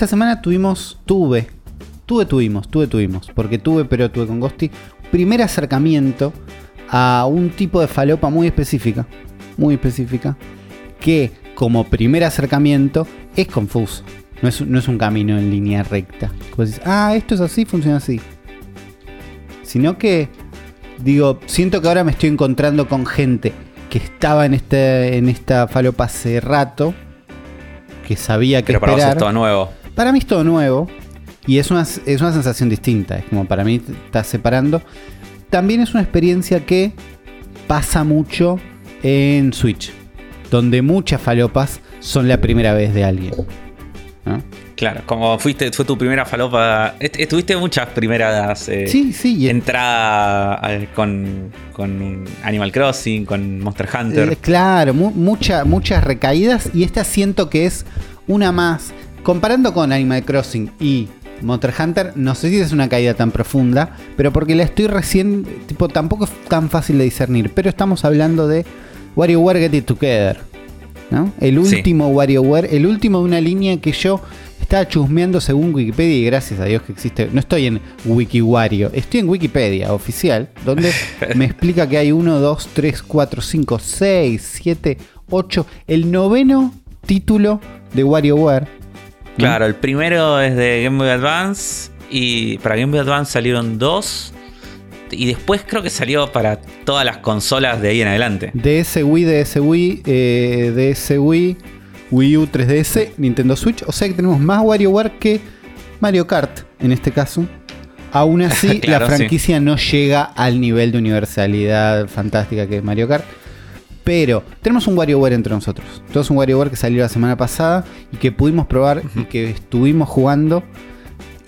esta semana tuvimos, tuve, tuve, tuvimos, tuve, tuvimos, porque tuve, pero tuve con Ghosty, primer acercamiento a un tipo de falopa muy específica, muy específica, que como primer acercamiento es confuso. No es, no es un camino en línea recta. Como dices, ah, esto es así, funciona así. Sino que, digo, siento que ahora me estoy encontrando con gente que estaba en, este, en esta falopa hace rato, que sabía que Pero para vos esperar. es todo nuevo. Para mí es todo nuevo y es una, es una sensación distinta. Es como para mí te estás separando. También es una experiencia que pasa mucho en Switch, donde muchas falopas son la primera vez de alguien. ¿no? Claro, como fuiste, fue tu primera falopa. est- Estuviste muchas primeras eh, Sí, sí, y entrada al- con, con Animal Crossing, con Monster Hunter. Eh, claro, mu- mucha- muchas recaídas y esta siento que es una más. Comparando con Animal Crossing y Monster Hunter, no sé si es una caída tan profunda, pero porque la estoy recién, tipo, tampoco es tan fácil de discernir, pero estamos hablando de WarioWare Get It Together, ¿no? El Sí. último WarioWare, el último de una línea que yo estaba chusmeando según Wikipedia y gracias a Dios que existe, no estoy en WikiWario, estoy en Wikipedia oficial, donde me explica que hay 1, 2, 3, 4, 5, 6, 7, 8, el noveno título de WarioWare. Claro, el primero es de Game Boy Advance. Y para Game Boy Advance salieron dos. Y después creo que salió para todas las consolas de ahí en adelante. DS Wii, DS Wii, eh, DS Wii, Wii U 3DS, Nintendo Switch. O sea que tenemos más WarioWare que Mario Kart en este caso. Aún así, Claro, la sí. franquicia no llega al nivel de universalidad fantástica que es Mario Kart. Pero tenemos un WarioWare entre nosotros. Tenemos un WarioWare que salió la semana pasada y que pudimos probar y que estuvimos jugando.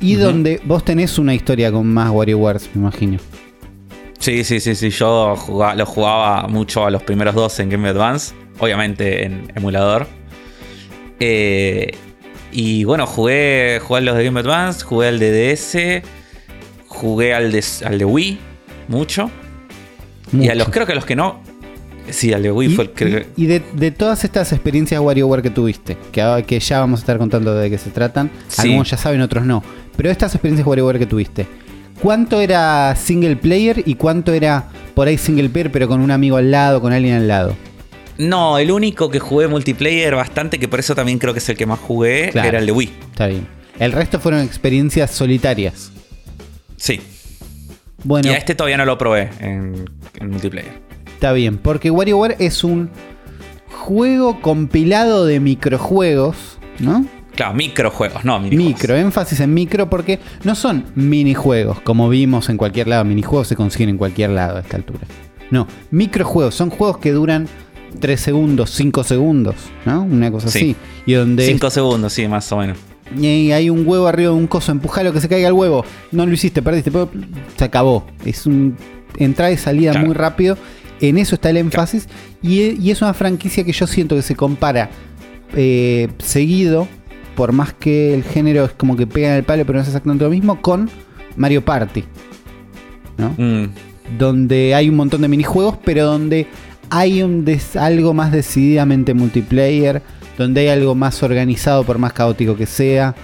Y donde vos tenés una historia con más WarioWares, me imagino. Sí, sí, sí, sí. Yo jugaba- lo jugaba mucho a los primeros dos en Game Advance. Obviamente en emulador. Eh, y bueno, jugué, jugué a los de Game Advance, jugué al de DS, jugué al de, al de Wii, mucho. Y a los Mucho. creo que a los que no. Sí, al de Wii Y, fue el que. y- y de, de todas estas experiencias WarioWare que tuviste, que, que ya vamos a estar contando de qué se tratan, Sí. algunos ya saben, otros no, pero estas experiencias WarioWare que tuviste, ¿cuánto era single player y cuánto era por ahí single player pero con un amigo al lado, con alguien al lado? No, el único que jugué multiplayer bastante, que por eso también creo que es el que más jugué, Claro. era el de Wii. Está bien. El resto fueron experiencias solitarias. Sí. Bueno, Y a este todavía no lo probé en, en multiplayer. Está bien, porque WarioWare es un juego compilado de microjuegos, ¿no? Claro, microjuegos, no minijuegos. Micro, énfasis en micro porque no son minijuegos, como vimos en cualquier lado. Minijuegos se consiguen en cualquier lado a esta altura. No, microjuegos, son juegos que duran 3 segundos, 5 segundos, ¿no? Una cosa Sí. así. Y donde 5 segundos, sí, más o menos. y hay un huevo arriba de un coso, empujalo que se caiga el huevo. No lo hiciste, perdiste, se acabó. Es un entrada y salida Claro. muy rápido. En eso está el énfasis. Y, y es una franquicia que yo siento que se compara eh, seguido, por más que el género es como que pega en el palo, pero no es exactamente lo mismo, con Mario Party. ¿no? Mm, Donde hay un montón de minijuegos, pero donde hay un des- algo más decididamente multiplayer, donde hay algo más organizado, por más caótico que sea.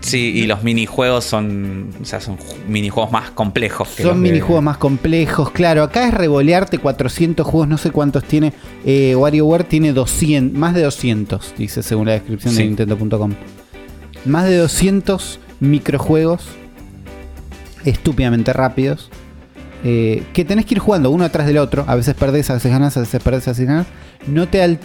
Sí, y los minijuegos son. O sea, son ju- minijuegos más complejos. que Son de- minijuegos más complejos, claro. Acá es revolearte 400 juegos, no sé cuántos tiene. Eh, WarioWare tiene 200, más de 200, dice según la descripción de. Nintendo.com. Más de 200 microjuegos estúpidamente rápidos. eh, que tenés que ir jugando uno atrás del otro. A veces perdés, a veces ganas, a veces perdés, a veces ganas. No te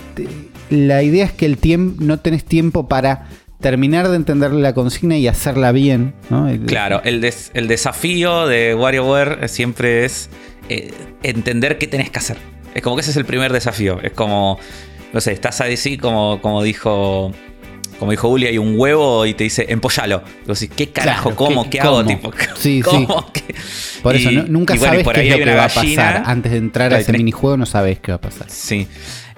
la idea es que el tiempo no tenés tiempo para terminar de entender la consigna y hacerla bien. ¿no? Claro, el, des- el desafío de WarioWare siempre es eh, entender qué tenés que hacer. Es como que ese es el primer desafío. Es como, no sé, estás así como, como dijo. Como dijo Uli, hay un huevo y te dice, empollalo. Decís, ¿qué carajo? Claro, ¿Cómo? ¿qué- ¿Qué, hago? cómo? Tipo, Sí, ¿cómo? ¿Qué? Por eso, Y- nunca y bueno, sabes por qué ahí es lo que va a pasar. Antes de entrar a Claro, ese tenés- minijuego no sabes qué va a pasar. Sí.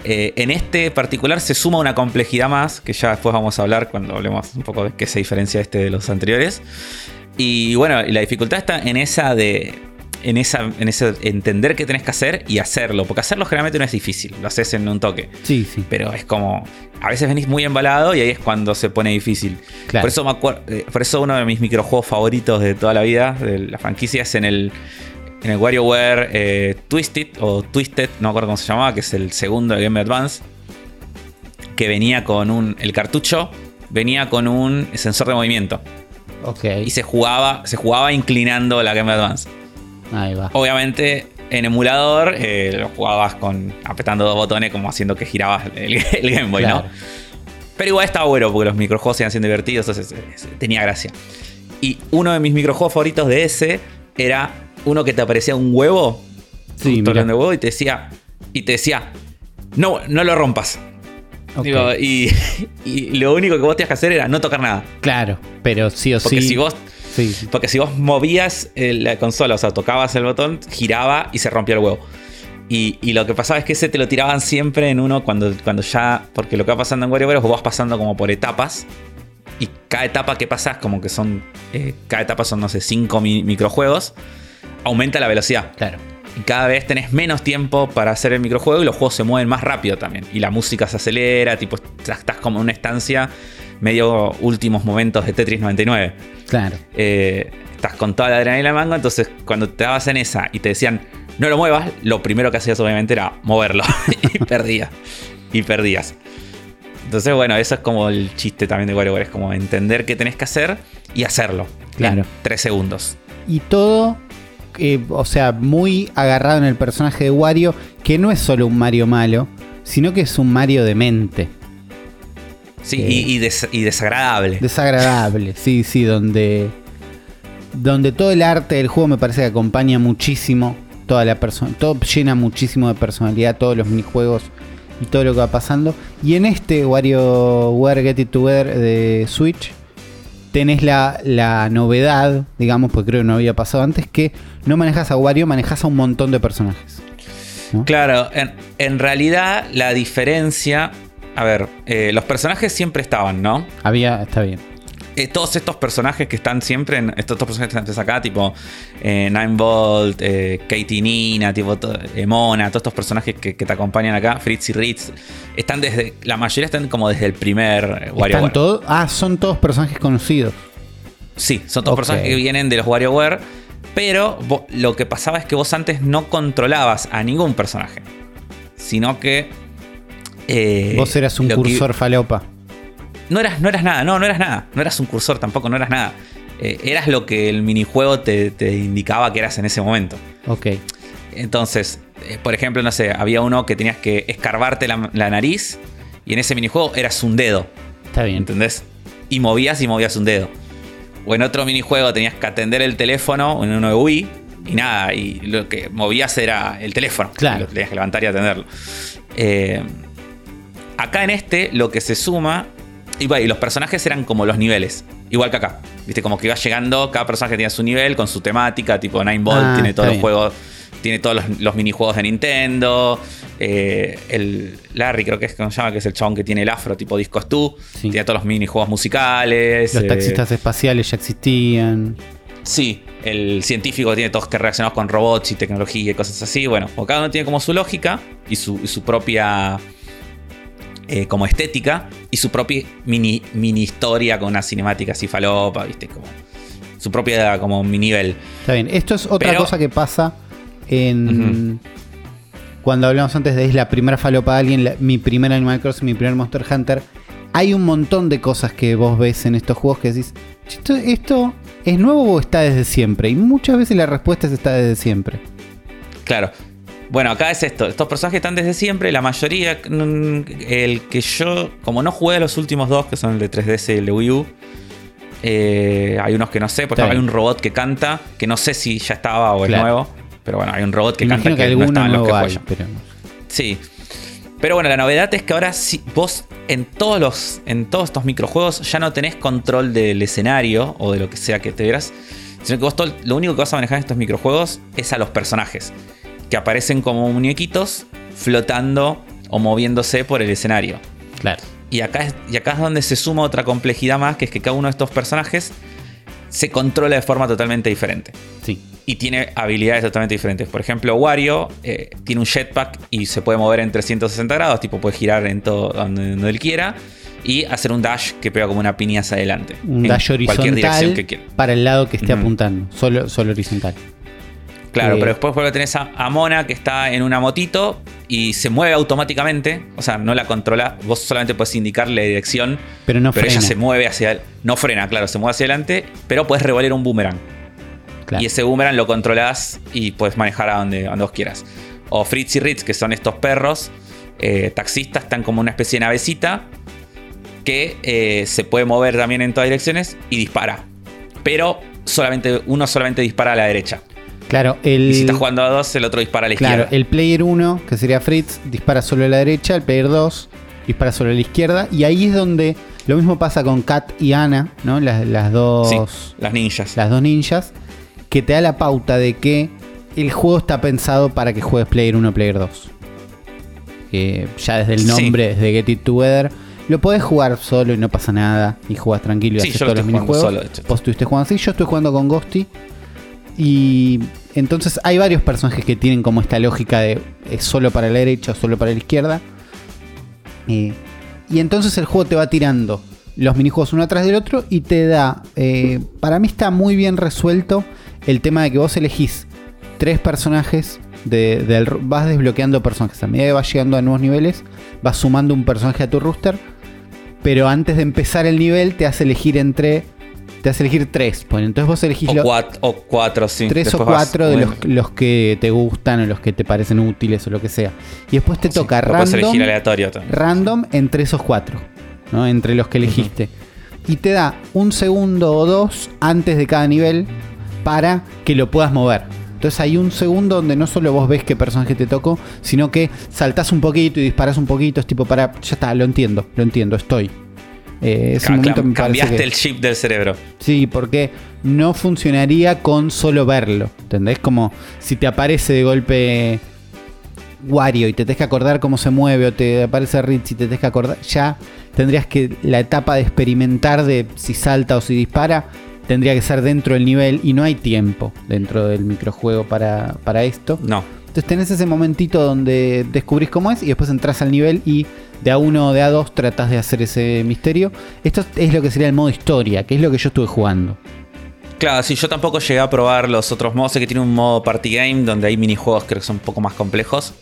Eh, en este particular se suma una complejidad más, que ya después vamos a hablar cuando hablemos un poco de qué se diferencia este de los anteriores. Y bueno, la dificultad está en esa de, en, esa, en ese entender qué tenés que hacer y hacerlo. Porque hacerlo generalmente no es difícil, lo haces en un toque. Sí, sí. Pero es como. A veces venís muy embalado y ahí es cuando se pone difícil. Claro. Por, eso me eh, por eso uno de mis microjuegos favoritos de toda la vida, de la franquicia, es en el. En el WarioWare eh, Twisted o Twisted, no me acuerdo cómo se llamaba, que es el segundo de Game Boy Advance. Que venía con un. El cartucho venía con un sensor de movimiento. Ok. Y se jugaba, se jugaba inclinando la Game Boy Advance. Ahí va. Obviamente, en emulador eh, lo jugabas con apretando dos botones, como haciendo que girabas el, el Game Boy, Claro. ¿no? Pero igual estaba bueno, porque los microjuegos iban siendo divertidos, entonces eh, tenía gracia. Y uno de mis microjuegos favoritos de ese era uno que te aparecía un huevo, Sí, de huevo, y te decía, y te decía, no, no lo rompas. Digo, y, y lo único que vos tenías que hacer era no tocar nada. Claro, pero sí o Porque sí. si vos Sí, sí. porque si vos movías eh, la consola, o sea, tocabas el botón, giraba y se rompía el huevo. Y, y lo que pasaba es que ese te lo tiraban siempre en uno cuando, cuando ya. Porque lo que va pasando en WarioWare es que vos vas pasando como por etapas. Y cada etapa que pasas, como que son. eh, cada etapa son, no sé, 5 microjuegos. Aumenta la velocidad. Claro. Y cada vez tenés menos tiempo para hacer el microjuego y los juegos se mueven más rápido también. Y la música se acelera, tipo, estás como en una estancia medio últimos momentos de Tetris 99 Claro. eh, estás con toda la adrenalina en la manga, entonces cuando te dabas en esa y te decían no lo muevas, lo primero que hacías obviamente era moverlo y perdías. Y perdías. Entonces, bueno, eso es como el chiste también de WarioWare, es como entender qué tenés que hacer y hacerlo. Claro. En tres segundos. Y todo, eh, o sea, muy agarrado en el personaje de Wario, que no es solo un Mario malo, sino que es un Mario demente. Sí, Eh. y, y des- y desagradable. Desagradable, sí, sí, donde, donde todo el arte del juego me parece que acompaña muchísimo. Toda la persona, todo llena muchísimo de personalidad, todos los minijuegos y todo lo que va pasando. Y en este WarioWare Get It Together de Switch, tenés la, la novedad, digamos, porque creo que no había pasado antes, que no manejas a Wario, manejas a un montón de personajes. ¿no? Claro, en, en realidad la diferencia. A ver, eh, los personajes siempre estaban, ¿no? Había, está bien. Eh, todos estos personajes que están siempre en estos, estos personajes que están acá, tipo eh, Nine Bolt, eh, Katie Nina, tipo to- eh, Mona, todos estos personajes que, que te acompañan acá, Fritz y Ritz, están desde. La mayoría están como desde el primer ¿Están WarioWare. todos? Ah, son todos personajes conocidos. Sí, son todos personajes que vienen de los WarioWare. Pero lo que pasaba es que vos antes no controlabas a ningún personaje. Sino que. eh, Vos eras un lo que- cursor falopa. No eras, no eras nada, no, no eras nada. No eras un cursor tampoco, no eras nada. Eh, eras lo que el minijuego te, te indicaba que eras en ese momento. Ok. Entonces, eh, por ejemplo, no sé, había uno que tenías que escarbarte la, la nariz y en ese minijuego eras un dedo, Está bien. ¿entendés? Y movías y movías un dedo. O en otro minijuego tenías que atender el teléfono, en uno de Wii, y nada, y lo que movías era el teléfono. Claro. Lo tenías que levantar y atenderlo. Eh, acá en este, lo que se suma. Y, bueno, y los personajes eran como los niveles. Igual que acá. Viste, como que iba llegando, cada personaje tenía su nivel con su temática, tipo Nine Ball, Ah, tiene todos los juegos. Tiene todos los, los minijuegos de Nintendo. eh, el Larry, creo que es como se llama, que es el chabón que tiene el afro tipo Discos 2. Sí. Tiene todos los minijuegos musicales. Los eh, taxistas espaciales ya existían. Sí, el científico tiene todos que relacionados con robots y tecnología y cosas así. Bueno, cada uno tiene como su lógica y su, y su propia eh, como estética y su propia mini, mini historia con una cinemática así falopa, ¿viste? Como su propia como mi nivel. Está bien. Esto es otra Pero- cosa que pasa en. Cuando hablamos antes de es la primera falopa de alguien, la- mi primer Animal Crossing, mi primer Monster Hunter. Hay un montón de cosas que vos ves en estos juegos que decís, "Che, ¿esto, esto es nuevo o está desde siempre? Y muchas veces la respuesta es está desde siempre. Claro. Bueno, acá es esto. Estos personajes están desde siempre. La mayoría, mm, el que yo, como no jugué a los últimos dos, que son el de 3DS y el de Wii U, eh, hay unos que no sé. Por ejemplo, hay un robot que canta, que no sé si ya estaba o es Claro. nuevo. Pero bueno, hay un robot que canta que, que, no alguno estaba en los que hay, pero Sí. Pero bueno, la novedad es que ahora sí, vos en todos los. En todos estos microjuegos ya no tenés control del escenario o de lo que sea que te veras. Sino que vos todo- lo único que vas a manejar en estos microjuegos es a los personajes. Que aparecen como muñequitos flotando o moviéndose por el escenario. claro. Y acá, es, y acá es donde se suma otra complejidad más, que es que cada uno de estos personajes se controla de forma totalmente diferente. Sí. y tiene habilidades totalmente diferentes. Por ejemplo, Wario eh, tiene un jetpack y se puede mover en 360 grados, tipo puede girar en todo donde, él quiera y hacer un dash que pega como una piña hacia adelante. Un dash horizontal para el lado que esté apuntando, solo, solo horizontal. Claro, eh, pero después vuelve tenés a, a, Mona que está en una motito y se mueve automáticamente. O sea, no la controla. Vos solamente puedes indicarle la dirección. Pero no pero ella se mueve hacia. No frena, claro, se mueve hacia adelante. Pero puedes revolear un boomerang. Y ese boomerang lo controlas y puedes manejar a donde, vos quieras. O Fritz y Ritz, que son estos perros eh, taxistas, están como una especie de navecita que eh, se puede mover también en todas direcciones y dispara. Pero solamente, uno solamente dispara a la derecha. Claro, el. Y si estás jugando a dos, el otro dispara a la izquierda. Claro, el player 1, que sería Fritz, dispara solo a la derecha, el player 2 dispara solo a la izquierda. Y ahí es donde lo mismo pasa con Kat y Ana, ¿no? Las, las dos. las ninjas. Las dos ninjas que te da la pauta de que el juego está pensado para que juegues Player 1 Player 2. ya desde el nombre, desde Get It Together, lo podés jugar solo y no pasa nada. Y juegas tranquilo y haces todos los minijuegos. Solo, Vos estuviste jugando así, yo estoy jugando con Ghosty. Y entonces hay varios personajes que tienen como esta lógica de es solo para la derecha o solo para la izquierda. y entonces el juego te va tirando los minijuegos uno atrás del otro y te da. Eh, para mí está muy bien resuelto el tema de que vos elegís tres personajes. Vas desbloqueando personajes. A medida que vas llegando a nuevos niveles, vas sumando un personaje a tu rooster. Pero antes de empezar el nivel, te hace elegir entre. Te hace elegir tres. Pues, entonces vos elegís. O, cuatro, o cuatro, sí. Tres o cuatro de los, que te gustan o los que te parecen útiles o lo que sea. Y después te toca random. aleatorio Random entre esos cuatro. ¿no? Entre los que elegiste. Y te da un segundo o dos antes de cada nivel para que lo puedas mover. Entonces hay un segundo donde no solo vos ves qué personaje te tocó, sino que saltás un poquito y disparas un poquito. Es tipo para. Ya está, lo entiendo, lo entiendo, estoy. Eh, cambiaste el chip del cerebro. Sí, porque no funcionaría con solo verlo. ¿Entendés? Como si te aparece de golpe Wario y te tenés que acordar cómo se mueve, o te aparece Rich y te tenés que acordar. Ya tendrías que. La etapa de experimentar de si salta o si dispara tendría que ser dentro del nivel y no hay tiempo dentro del microjuego para, para esto. No. Entonces tenés ese momentito donde descubrís cómo es y después entras al nivel y de a uno o de a dos tratas de hacer ese misterio. Esto es lo que sería el modo historia, que es lo que yo estuve jugando. Claro, si yo tampoco llegué a probar los otros modos. Sé que tiene un modo party game donde hay minijuegos que son un poco más complejos.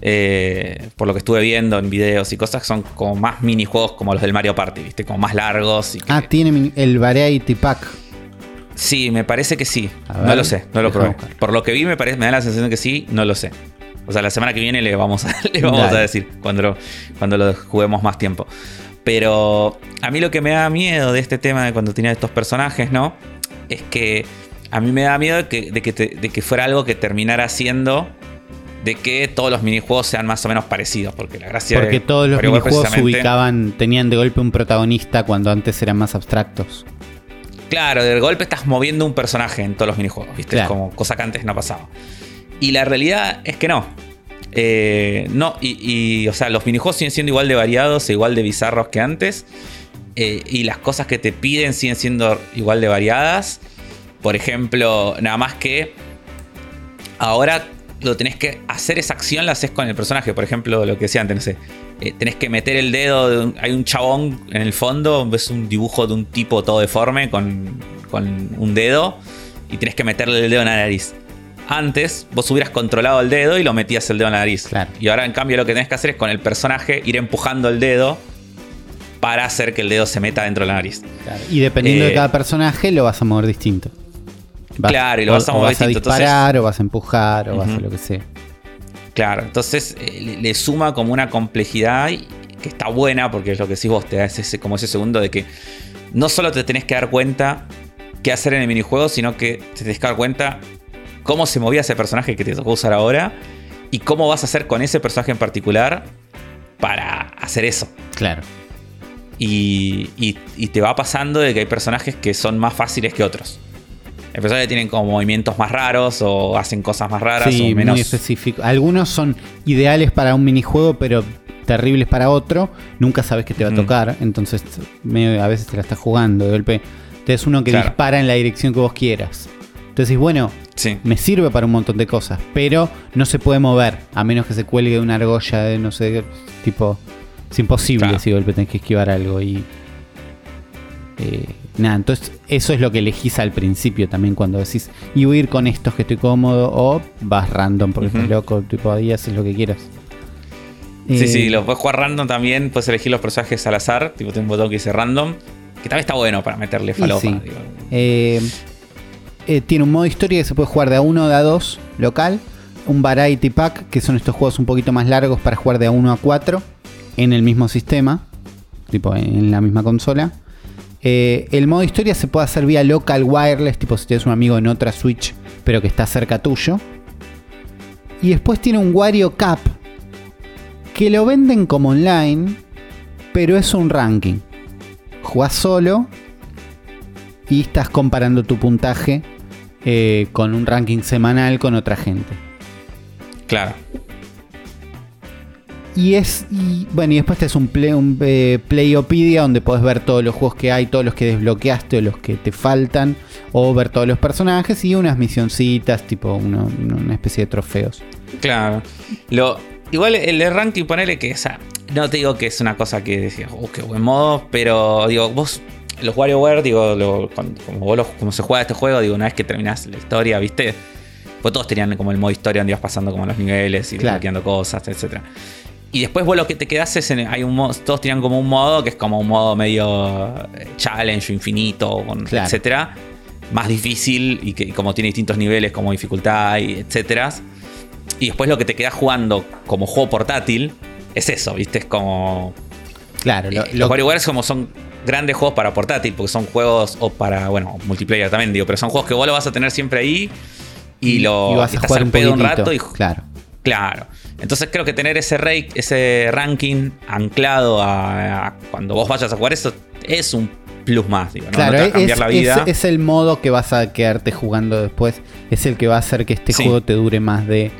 Eh, por lo que estuve viendo en videos y cosas, son como más minijuegos como los del Mario Party, ¿viste? Como más largos. Y ah, tiene el Variety Pack. Sí, me parece que sí. no lo sé, no lo probé. Por lo que vi, me, parece, me da la sensación de que sí, no lo sé. O sea, la semana que viene le vamos a, le vamos a decir cuando lo, cuando lo juguemos más tiempo. Pero a mí lo que me da miedo de este tema de cuando tenía estos personajes, ¿no? Es que a mí me da miedo de que, de que, de que fuera algo que terminara siendo de que todos los minijuegos sean más o menos parecidos. Porque la gracia Porque todos los minijuegos se ubicaban, tenían de golpe un protagonista cuando antes eran más abstractos. Claro, de golpe estás moviendo un personaje en todos los minijuegos, ¿viste? Es como cosa que antes no pasaba. Y la realidad es que no. Eh, no, y, o sea, los minijuegos siguen siendo igual de variados e igual de bizarros que antes. Eh, y las cosas que te piden siguen siendo igual de variadas. Por ejemplo, nada más que ahora lo tenés que hacer esa acción, la haces con el personaje. Por ejemplo, lo que decía antes, no sé. Eh, tenés que meter el dedo. hay un chabón en el fondo, ves un dibujo de un tipo todo deforme con, un dedo. Y tenés que meterle el dedo en la nariz. Antes vos hubieras controlado el dedo y lo metías el dedo en la nariz. Y ahora en cambio lo que tenés que hacer es con el personaje ir empujando el dedo para hacer que el dedo se meta dentro de la nariz. Y dependiendo de eh, cada personaje lo vas a mover distinto claro, y lo vas a mover vas a disparar, o vas a empujar, o vas a lo que sea. Claro, entonces eh, le, suma como una complejidad que está buena, porque es lo que decís vos, te da ese, como ese segundo de que no solo te tenés que dar cuenta qué hacer en el minijuego, sino que te tenés que dar cuenta cómo se movía ese personaje que te tocó usar ahora y cómo vas a hacer con ese personaje en particular para hacer eso. Claro. Y, y, te va pasando de que hay personajes que son más fáciles que otros. Hay personas que tienen como movimientos más raros o hacen cosas más raras o menos. Muy específico. Algunos son ideales para un minijuego, pero terribles para otro. Nunca sabes qué te va a tocar. Entonces, a veces te la estás jugando. De golpe, te es uno que dispara en la dirección que vos quieras. Entonces, bueno, Sí. Me sirve para un montón de cosas, pero no se puede mover, a menos que se cuelgue una argolla de no sé, tipo. Es imposible Claro. si golpe tenés que esquivar algo y. eh, nada, entonces eso es lo que elegís al principio también cuando decís, y voy a ir con estos que estoy cómodo, o vas random porque estás loco, tipo ahí haces lo que quieras. Sí, Eh, sí, lo puedes jugar random también. Puedes elegir los personajes al azar. Tipo, tiene un botón que dice random. Que también está bueno para meterle falopa. sí. digo. Eh, eh, tiene un modo historia que se puede jugar de a uno o de a dos local. Un Variety Pack, que son estos juegos un poquito más largos para jugar de a 1 a 4 en el mismo sistema, tipo en la misma consola. Eh, el modo historia se puede hacer vía local wireless, tipo si tienes un amigo en otra Switch, pero que está cerca tuyo. Y después tiene un Wario Cup, que lo venden como online, pero es un ranking. Jugás solo y estás comparando tu puntaje eh, con un ranking semanal con otra gente. Claro. Y es. Y, bueno, y después te es un, play, un eh, Playopedia donde podés ver todos los juegos que hay, todos los que desbloqueaste o los que te faltan, o ver todos los personajes y unas misioncitas, tipo uno- una especie de trofeos. Claro. Lo, igual el de ranking, ponele que esa. No te digo que es una cosa que decías, oh, qué buen modo, pero digo, vos, los WarioWare, digo, lo- cuando- como, vos lo- como se juega este juego, digo, una vez que terminás la historia, ¿viste? Pues todos tenían como el modo historia donde ibas pasando como los niveles y Claro. cosas, etcétera. Y después vos lo que te quedás es en, hay un modo, todos tenían como un modo que es como un modo medio eh, challenge, infinito, Claro. etcétera. Más difícil y que y como tiene distintos niveles como dificultad y etcétera. Y después lo que te queda jugando como juego portátil es eso, ¿viste? Es como. Claro, lo- eh, lo- los WarioWare como son grandes juegos para portátil, porque son juegos o para, bueno, multiplayer también, digo, pero son juegos que vos lo vas a tener siempre ahí y lo y vas a estás jugar al un pedo un rato y Claro. Claro. Entonces creo que tener ese, rate, ese ranking anclado a, a cuando vos vayas a jugar eso es un plus más, digo, ¿no? No Claro, te va a es, cambiar la vida. es- es el modo que vas a quedarte jugando después. Es el que va a hacer que este Sí. juego te dure más de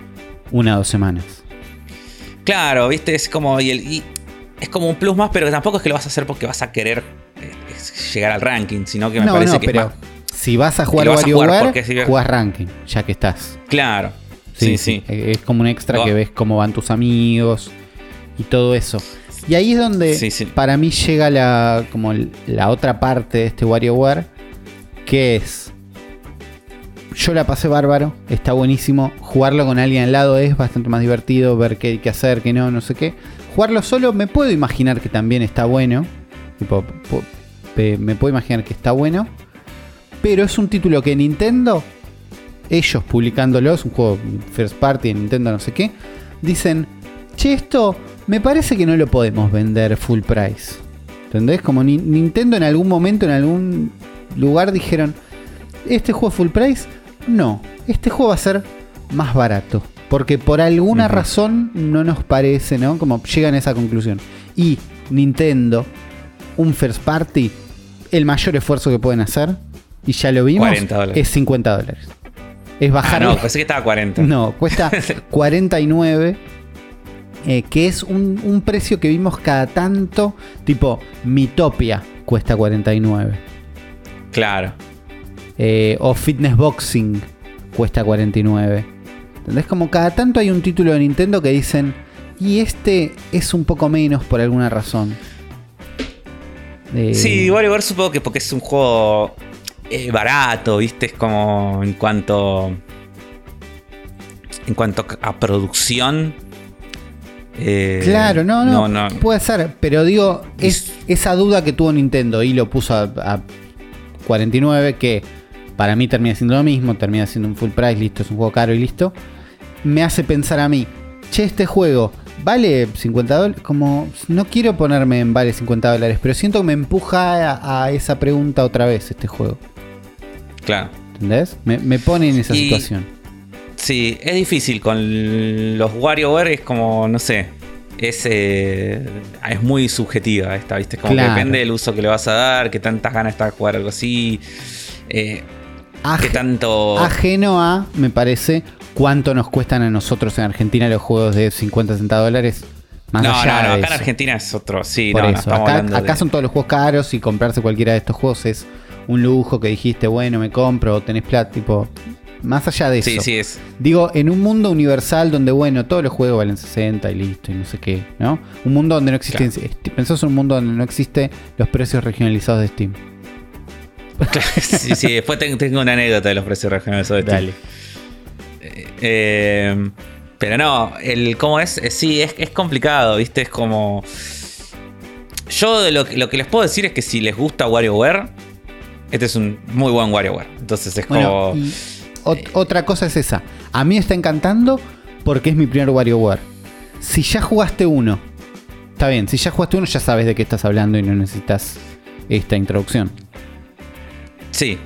una o dos semanas. Claro, viste, es como. Y el- y es como un plus más, pero tampoco es que lo vas a hacer porque vas a querer eh, llegar al ranking, sino que me no, parece no, que es pero más- si vas a jugar WarioWare, si- jugás ranking, ya que estás. Claro. Sí, sí. Eh, Es como un extra que ves cómo van tus amigos y todo eso. Y ahí es donde Sí, sí. para mí llega la, como la otra parte de este WarioWare, que es... Yo la pasé bárbaro, está buenísimo. Jugarlo con alguien al lado es bastante más divertido, ver qué hay que hacer, qué no, no sé qué. Jugarlo solo me puedo imaginar que también está bueno. Me puedo imaginar que está bueno. Pero es un título que Nintendo, ellos publicándolo, es un juego first party de Nintendo, no sé qué, dicen, che, esto me parece que no lo podemos vender full price. ¿Entendés? Como Ni- Nintendo en algún momento, en algún lugar dijeron, ¿este juego full price? No, este juego va a ser más barato. Porque por alguna razón no nos parece, ¿no? Como llegan a esa conclusión. Y Nintendo, un first party, el mayor esfuerzo que pueden hacer, y ya lo vimos, 40 dólares. es 50 dólares. Es Ah, bajar. no, pensé que estaba a 40. No, cuesta 49. eh, que es un, un precio que vimos cada tanto. Tipo, Mitopia cuesta 49. Claro. eh, o Fitness Boxing cuesta 49. ¿Entendés? Como cada tanto hay un título de Nintendo que dicen. Y este es un poco menos por alguna razón. Eh, Sí, WarioWare supongo que porque es un juego eh, barato, ¿viste? Es como en cuanto. En cuanto a producción. eh, Claro, no, no, no. Puede ser, pero digo, es esa duda que tuvo Nintendo y lo puso a, a 49, que para mí termina siendo lo mismo, termina siendo un full price, listo, es un juego caro y listo. Me hace pensar a mí, che, este juego vale 50 dólares. Como no quiero ponerme en vale 50 dólares, pero siento que me empuja a, a esa pregunta otra vez este juego. Claro. ¿Entendés? Me, me pone en esa Y- situación. Sí, es difícil con los WarioWare, es como, no sé. Es, eh, es muy subjetiva esta, ¿viste? Como Claro. que depende del uso que le vas a dar, que tantas ganas está de jugar algo así. eh, que tanto. Ajeno a, me parece, cuánto nos cuestan a nosotros en Argentina los juegos de 50, 60 dólares. Más no, no, allá no, de acá en. Argentina es otro. Sí, Por no, no, eso, acá, de- son todos los juegos caros y comprarse cualquiera de estos juegos es un lujo que dijiste, bueno, me compro, tenés plata, tipo, Más allá de Sí, eso. sí, es. Digo, en un mundo universal donde, bueno, todos los juegos valen 60 y listo, y no sé qué, ¿no? Un mundo donde no existe. Pensás en un mundo donde no existe los precios regionalizados de Steam. sí, sí, después ten- tengo una anécdota de los precios regionales de Steam. Eh, pero no, el cómo es, Eh, sí, es, es complicado, ¿viste? Es como. Yo lo, que- lo que les puedo decir es que si les gusta WarioWare, este es un muy buen WarioWare. Entonces es Bueno, como. ot- otra cosa es esa. A mí me está encantando porque es mi primer WarioWare. Si ya jugaste uno, está bien. Si ya jugaste uno, ya sabes de qué estás hablando y no necesitas esta introducción. Sí.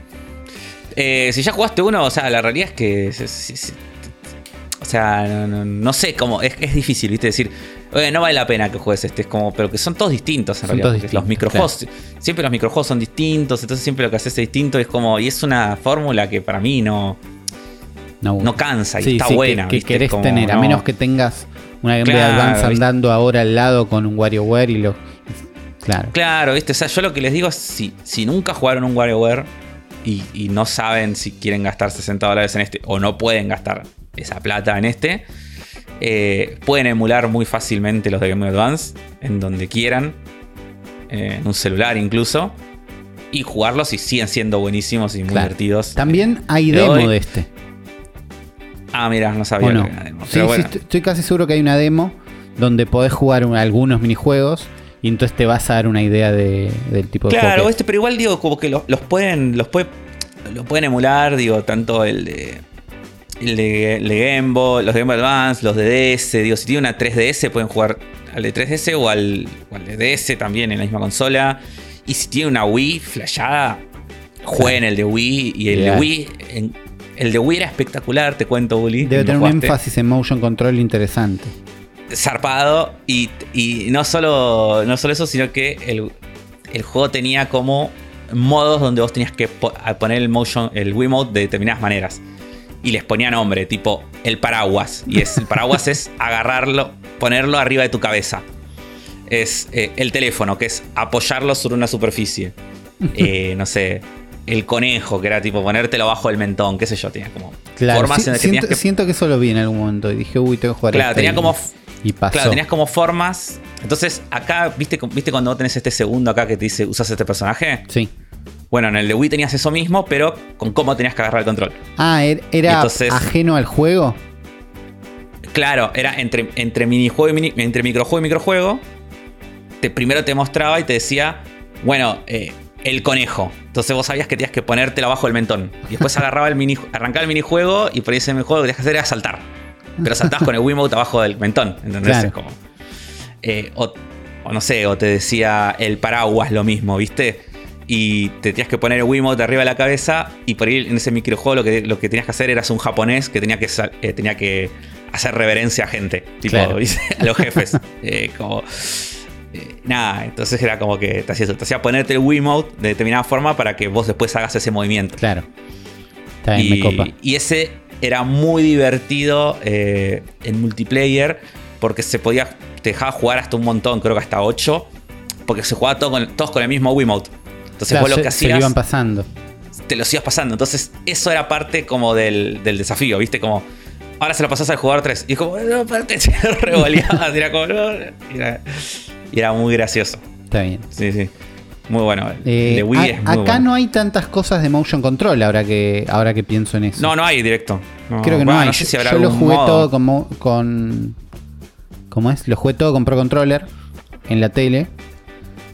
Eh, si ya jugaste uno, o sea, la realidad es que. o sea, no, no- no sé cómo. Es, difícil, ¿viste? Decir, oye, no vale la pena que juegues este. Es como. Pero que son todos distintos en Son realidad. todos porque los distintos, microjuegos. Siempre los microjuegos son distintos. Entonces siempre lo que haces es distinto. Es como. Y es una fórmula que para mí no. No, No cansa y Sí, está sí, buena. Que, ¿viste? querés Como, tener, a no. menos que tengas una Game Boy Claro, Advance andando ahora al lado con un WarioWare y lo. Claro. Claro, ¿viste? O sea, yo lo que les digo es si, si nunca jugaron un WarioWare y, y no saben si quieren gastar 60 dólares en este o no pueden gastar esa plata en este, eh, pueden emular muy fácilmente los de Game Boy Advance en donde quieran, eh, en un celular incluso, y jugarlos y siguen siendo buenísimos y muy Claro. divertidos. También hay Le demo de este. Ah, mira, no sabía ¿O no? que era demo, Sí, pero sí, bueno. estoy, estoy casi seguro que hay una demo donde podés jugar un- algunos minijuegos y entonces te vas a dar una idea de- del tipo de Claro, que es. este, pero igual digo, como que lo- los pueden. Los puede, lo pueden emular, digo, tanto el de. El de, el de Game Boy, los de Game Boy Advance, los de DS, digo, si tiene una 3DS pueden jugar al de 3DS o al, o al de DS también en la misma consola. Y si tiene una Wii flashada, jueguen el de Wii. Y el de. Wii, en- el de Wii era espectacular, te cuento, Bully. Debe ¿Lo tener un énfasis en motion control interesante. Zarpado y, y no, solo, no solo eso, sino que el, el juego tenía como modos donde vos tenías que poner el motion, el Wiimote de determinadas maneras. Y les ponía nombre, tipo el paraguas. Y es, el paraguas es agarrarlo, ponerlo arriba de tu cabeza. Es eh, el teléfono, que es apoyarlo sobre una superficie. Eh, no sé, el conejo, que era tipo ponértelo bajo el mentón, qué sé yo, tenía como Claro, formas si- en las que siento, tenías que siento que eso lo vi en algún momento y dije, uy, tengo que jugar Claro, tenía como Y pasó. Claro, tenías como formas. Entonces, acá, ¿viste, ¿viste cuando vos tenés este segundo acá que te dice usas este personaje? Sí. Bueno, en el de Wii tenías eso mismo, pero con cómo tenías que agarrar el control. Ah, er- era Entonces- ajeno al juego. Claro, era entre, entre minijuego y mini- entre microjuego y microjuego. Te, primero te mostraba y te decía, bueno, eh, el conejo. Entonces vos sabías que tenías que ponértelo abajo del mentón. Y después agarraba el mini, arrancaba el minijuego y por ahí ese minijuego lo que tenías que hacer era saltar. Pero saltabas con el Wiimote abajo del mentón. ¿Entendés? Claro. Es como- eh, o, o no sé, o te decía el paraguas lo mismo, ¿viste? Y te tenías que poner el Wiimote arriba de la cabeza y por ahí en ese microjuego lo que, lo que tenías que hacer eras un japonés que tenía que, eh, tenía que hacer reverencia a gente, tipo a los jefes. Eh, como, eh, nada, entonces era como que te hacía, eso, te hacía ponerte el Wiimote de determinada forma para que vos después hagas ese movimiento. Claro. Está bien, Y, me copa. y ese era muy divertido eh, en multiplayer porque se podía, te dejaba jugar hasta un montón, creo que hasta 8, porque se jugaba todo con- todos con el mismo Wiimote. Entonces Claro, vos lo se- que se lo hacías, iban pasando. te los ibas pasando. Entonces eso era parte como del, del desafío, ¿viste? Como, ahora se lo pasás al jugador 3. Y es como, no, aparte se lo revoleabas, era como, no, y era, y era muy gracioso. Está bien. Sí, sí. Muy bueno. Eh, de Wii a- es muy acá bueno. no hay tantas cosas de motion control ahora que, ahora que pienso en eso. No, no hay directo. No, Creo que no hay. No sé si habrá Yo lo jugué modo. todo con, con. ¿Cómo es? Lo jugué todo con Pro Controller en la tele.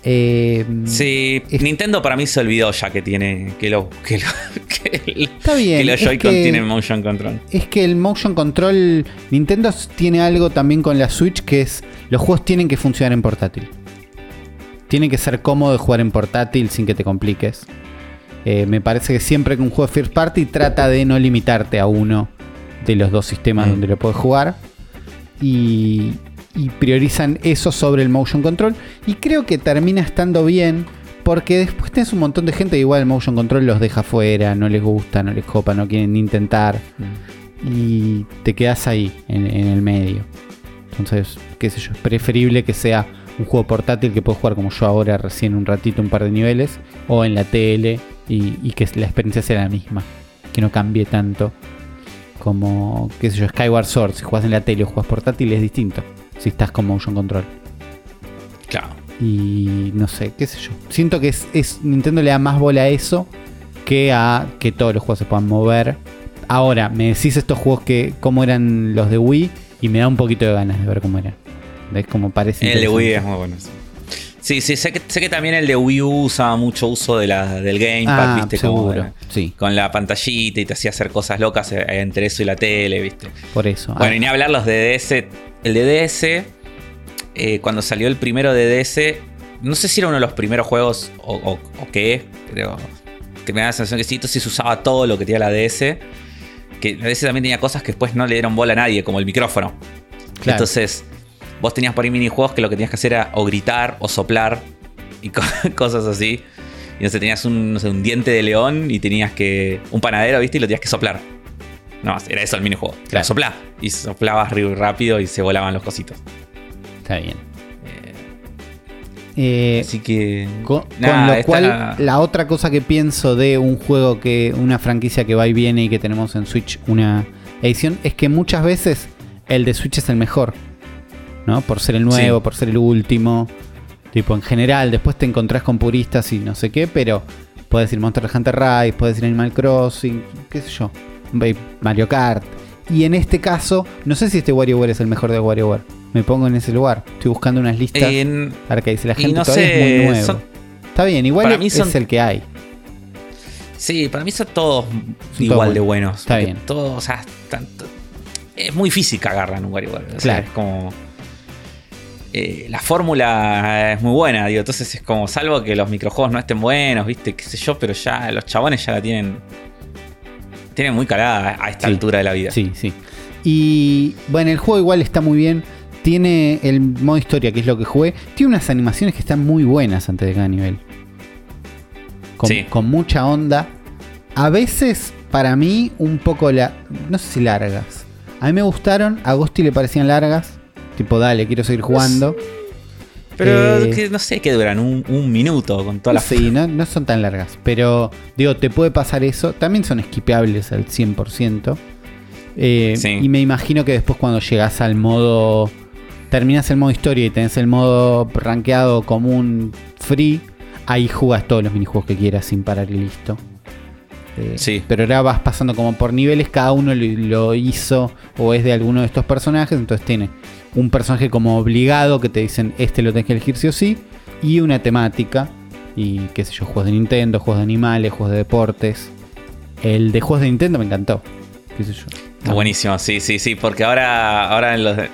Eh, Sí, Es- Nintendo para mí se olvidó ya que tiene. Que, lo, que, lo- que Está bien, que los Joy-Con tienen motion control. Es que el motion control. Nintendo tiene algo también con la Switch que es. Los juegos tienen que funcionar en portátil. Tiene que ser cómodo de jugar en portátil sin que te compliques. Eh, me parece que siempre que un juego es first party trata de no limitarte a uno de los dos sistemas Mm. donde lo puedes jugar. Y, y priorizan eso sobre el motion control. Y creo que termina estando bien. Porque después tenés un montón de gente que igual el motion control los deja fuera, no les gusta, no les copa, no quieren ni intentar. Y te quedas ahí, en, en el medio. Entonces, qué sé yo, es preferible que sea un juego portátil que puedo jugar como yo ahora, recién un ratito, un par de niveles, o en la tele y, y que la experiencia sea la misma, que no cambie tanto Como, qué sé yo, Skyward Sword. Si juegas en la tele o juegas portátil es distinto. Si estás con motion control. Claro. Y no sé, qué sé yo. Siento que es, es- Nintendo le da más bola a eso que a que todos los juegos se puedan mover. Ahora, me decís estos juegos que cómo eran los de Wii y me da un poquito de ganas de ver cómo eran. ¿Ves cómo parece? El de Wii es muy bueno. sí. Sí, sé que, sé que también el de Wii U usaba mucho uso de la, del Gamepad, Ah, ¿viste? Como, seguro. eh, Sí, con la pantallita y te hacía hacer cosas locas eh, entre eso y la tele, ¿viste? por eso. Bueno, Ah, y ni hablar los de DS. El de DS, eh, cuando salió el primero de DS, no sé si era uno de los primeros juegos o, o- o qué, pero que me da la sensación que sí, entonces se usaba todo lo que tenía la DS. Que la DS también tenía cosas que después no le dieron bola a nadie, como el micrófono. Claro. Entonces, vos tenías por ahí minijuegos que lo que tenías que hacer era o gritar o soplar y co- cosas así. Y entonces tenías un, no sé, un diente de león y tenías que. un panadero, ¿viste? Y lo tenías que soplar. No, era eso el minijuego. Era Claro. soplar. Y soplabas rápido y se volaban los cositos. está bien. Eh, Así que. Con, con nada, lo esta- cual, la otra cosa que pienso de un juego que, una franquicia que va y viene y que tenemos en Switch una edición, es que muchas veces el de Switch es el mejor. ¿No? Por ser el nuevo, Sí. por ser el último. Tipo, en general, después te encontrás con puristas y no sé qué, pero puedes decir Monster Hunter Rise, puedes decir Animal Crossing, qué sé yo, Mario Kart. Y en este caso, no sé si este WarioWare es el mejor de WarioWare. Me pongo en ese lugar. Estoy buscando unas listas. en- dice la gente no todavía sé, es muy nuevo. son- Está bien, igual es, son- el que hay. sí, para mí son todos Son igual todos de buenos. Está bien. Todos, o sea, tanto- es muy difícil que agarran un WarioWare. O sea, Claro. es como. Eh, la fórmula es muy buena, digo. Entonces es como, salvo que los microjuegos no estén buenos, viste, qué sé yo, pero ya los chabones ya la tienen. Tienen muy calada a esta Sí. altura de la vida. Sí, sí. Y bueno, el juego igual está muy bien. Tiene el modo historia, que es lo que jugué. Tiene unas animaciones que están muy buenas antes de cada nivel. Con, Sí. con mucha onda. A veces, para mí, un poco la. No sé si largas. A mí me gustaron, a Agosti le parecían largas. Tipo, dale, quiero seguir jugando. Pero Eh, que no sé qué duran, un, un minuto con toda la Sí, no, no son tan largas. Pero, digo, te puede pasar eso. También son esquipeables al 100%. Eh, Sí. Y me imagino que después cuando llegas al modo... Terminas el modo historia y tenés el modo rankeado común free. Ahí jugas todos los minijuegos que quieras sin parar y listo. Eh, Sí. Pero ahora vas pasando como por niveles, cada uno lo, lo hizo o es de alguno de estos personajes, entonces tiene un personaje como obligado que te dicen este lo tenés que elegir sí o sí, y una temática, y qué sé yo, juegos de Nintendo, juegos de animales, juegos de deportes. El de juegos de Nintendo me encantó, qué sé yo. Está buenísimo, sí, sí, sí, porque ahora, ahora los de-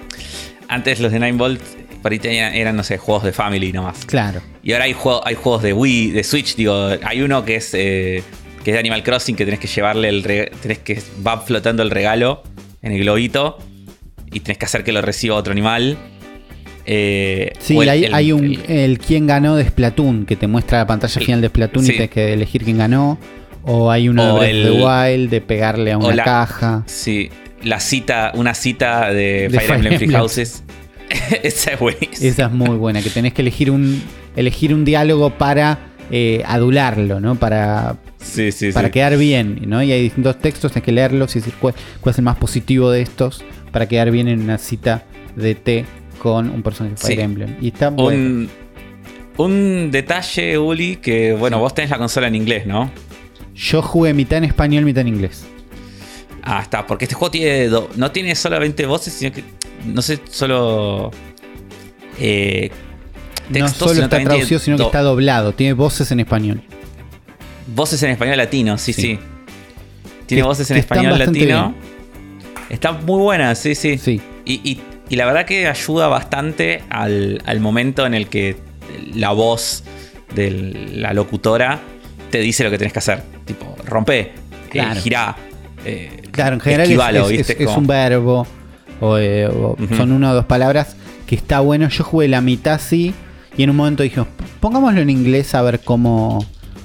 antes los de 9 Volt por ahí tenían- eran, no sé, juegos de Family nomás. Claro, Y ahora hay, juego- hay juegos de Wii, de Switch, digo, hay uno que es eh, que es de Animal Crossing, que tenés que llevarle el tenés que va flotando el regalo en el globito y tenés que hacer que lo reciba otro animal. Eh, sí, el- hay, el- hay un, el- el, quién ganó de Splatoon, que te muestra la pantalla final de Splatoon y tienes que elegir quién ganó. O hay uno de O Breath el- Wild, de pegarle a una la- caja. sí, la cita, una cita de, De Fire Fire Emblem Free. Houses. Esa es buenísima. Esa es muy buena, que tenés que elegir un, elegir un diálogo para eh, adularlo, ¿no? Para, Sí, sí, para quedar bien, ¿no? Y hay distintos textos, tenés que leerlos y decir cuál, cuál es el más positivo de estos para quedar bien en una cita de té con un personaje de Fire Sí. Emblem. Y está bueno. Un, un detalle, Uli, que bueno, vos tenés la consola en inglés, ¿no? Yo jugué mitad en español, mitad en inglés. Ah, está, porque este juego tiene do- no tiene solamente voces, sino que, no sé, solo eh, no solo está traducido, sino que está doblado. Tiene voces en español. voces en español latino, sí, Sí. sí. Tiene Que- voces en español latino. Está muy buena, sí, sí. Sí. Y, y- y la verdad que ayuda bastante al, al momento en el que la voz de la locutora te dice lo que tenés que hacer. Tipo, rompe, Claro. eh, girá. eh, Claro, en general es- esquivalo, es, ¿viste? es- es Como- un verbo. O, eh, o son una o dos palabras que está bueno. Yo jugué la mitad así. Y en un momento dijimos, pongámoslo en inglés a ver cómo,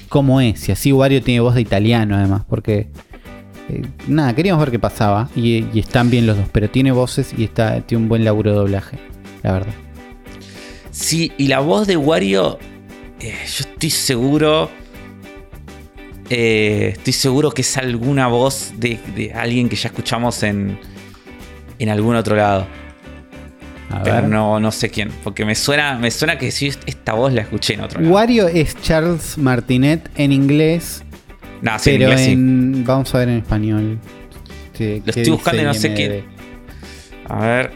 cómo es. Y así Wario tiene voz de italiano además. Porque eh, nada, queríamos ver qué pasaba. Y, y están bien los dos. Pero tiene voces y está, tiene un buen laburo de doblaje. La verdad. Sí, y la voz de Wario, eh, yo estoy seguro Eh, estoy seguro que es alguna voz de, de alguien que ya escuchamos en, en algún otro lado. A Pero ver. no, no sé quién. Porque me suena, me suena que sí, esta voz la escuché en otro lado. Wario es Charles Martinet en inglés, Sí, en pero sí. vamos a ver en español. ¿Qué- Lo estoy buscando y no sé qué-? A ver.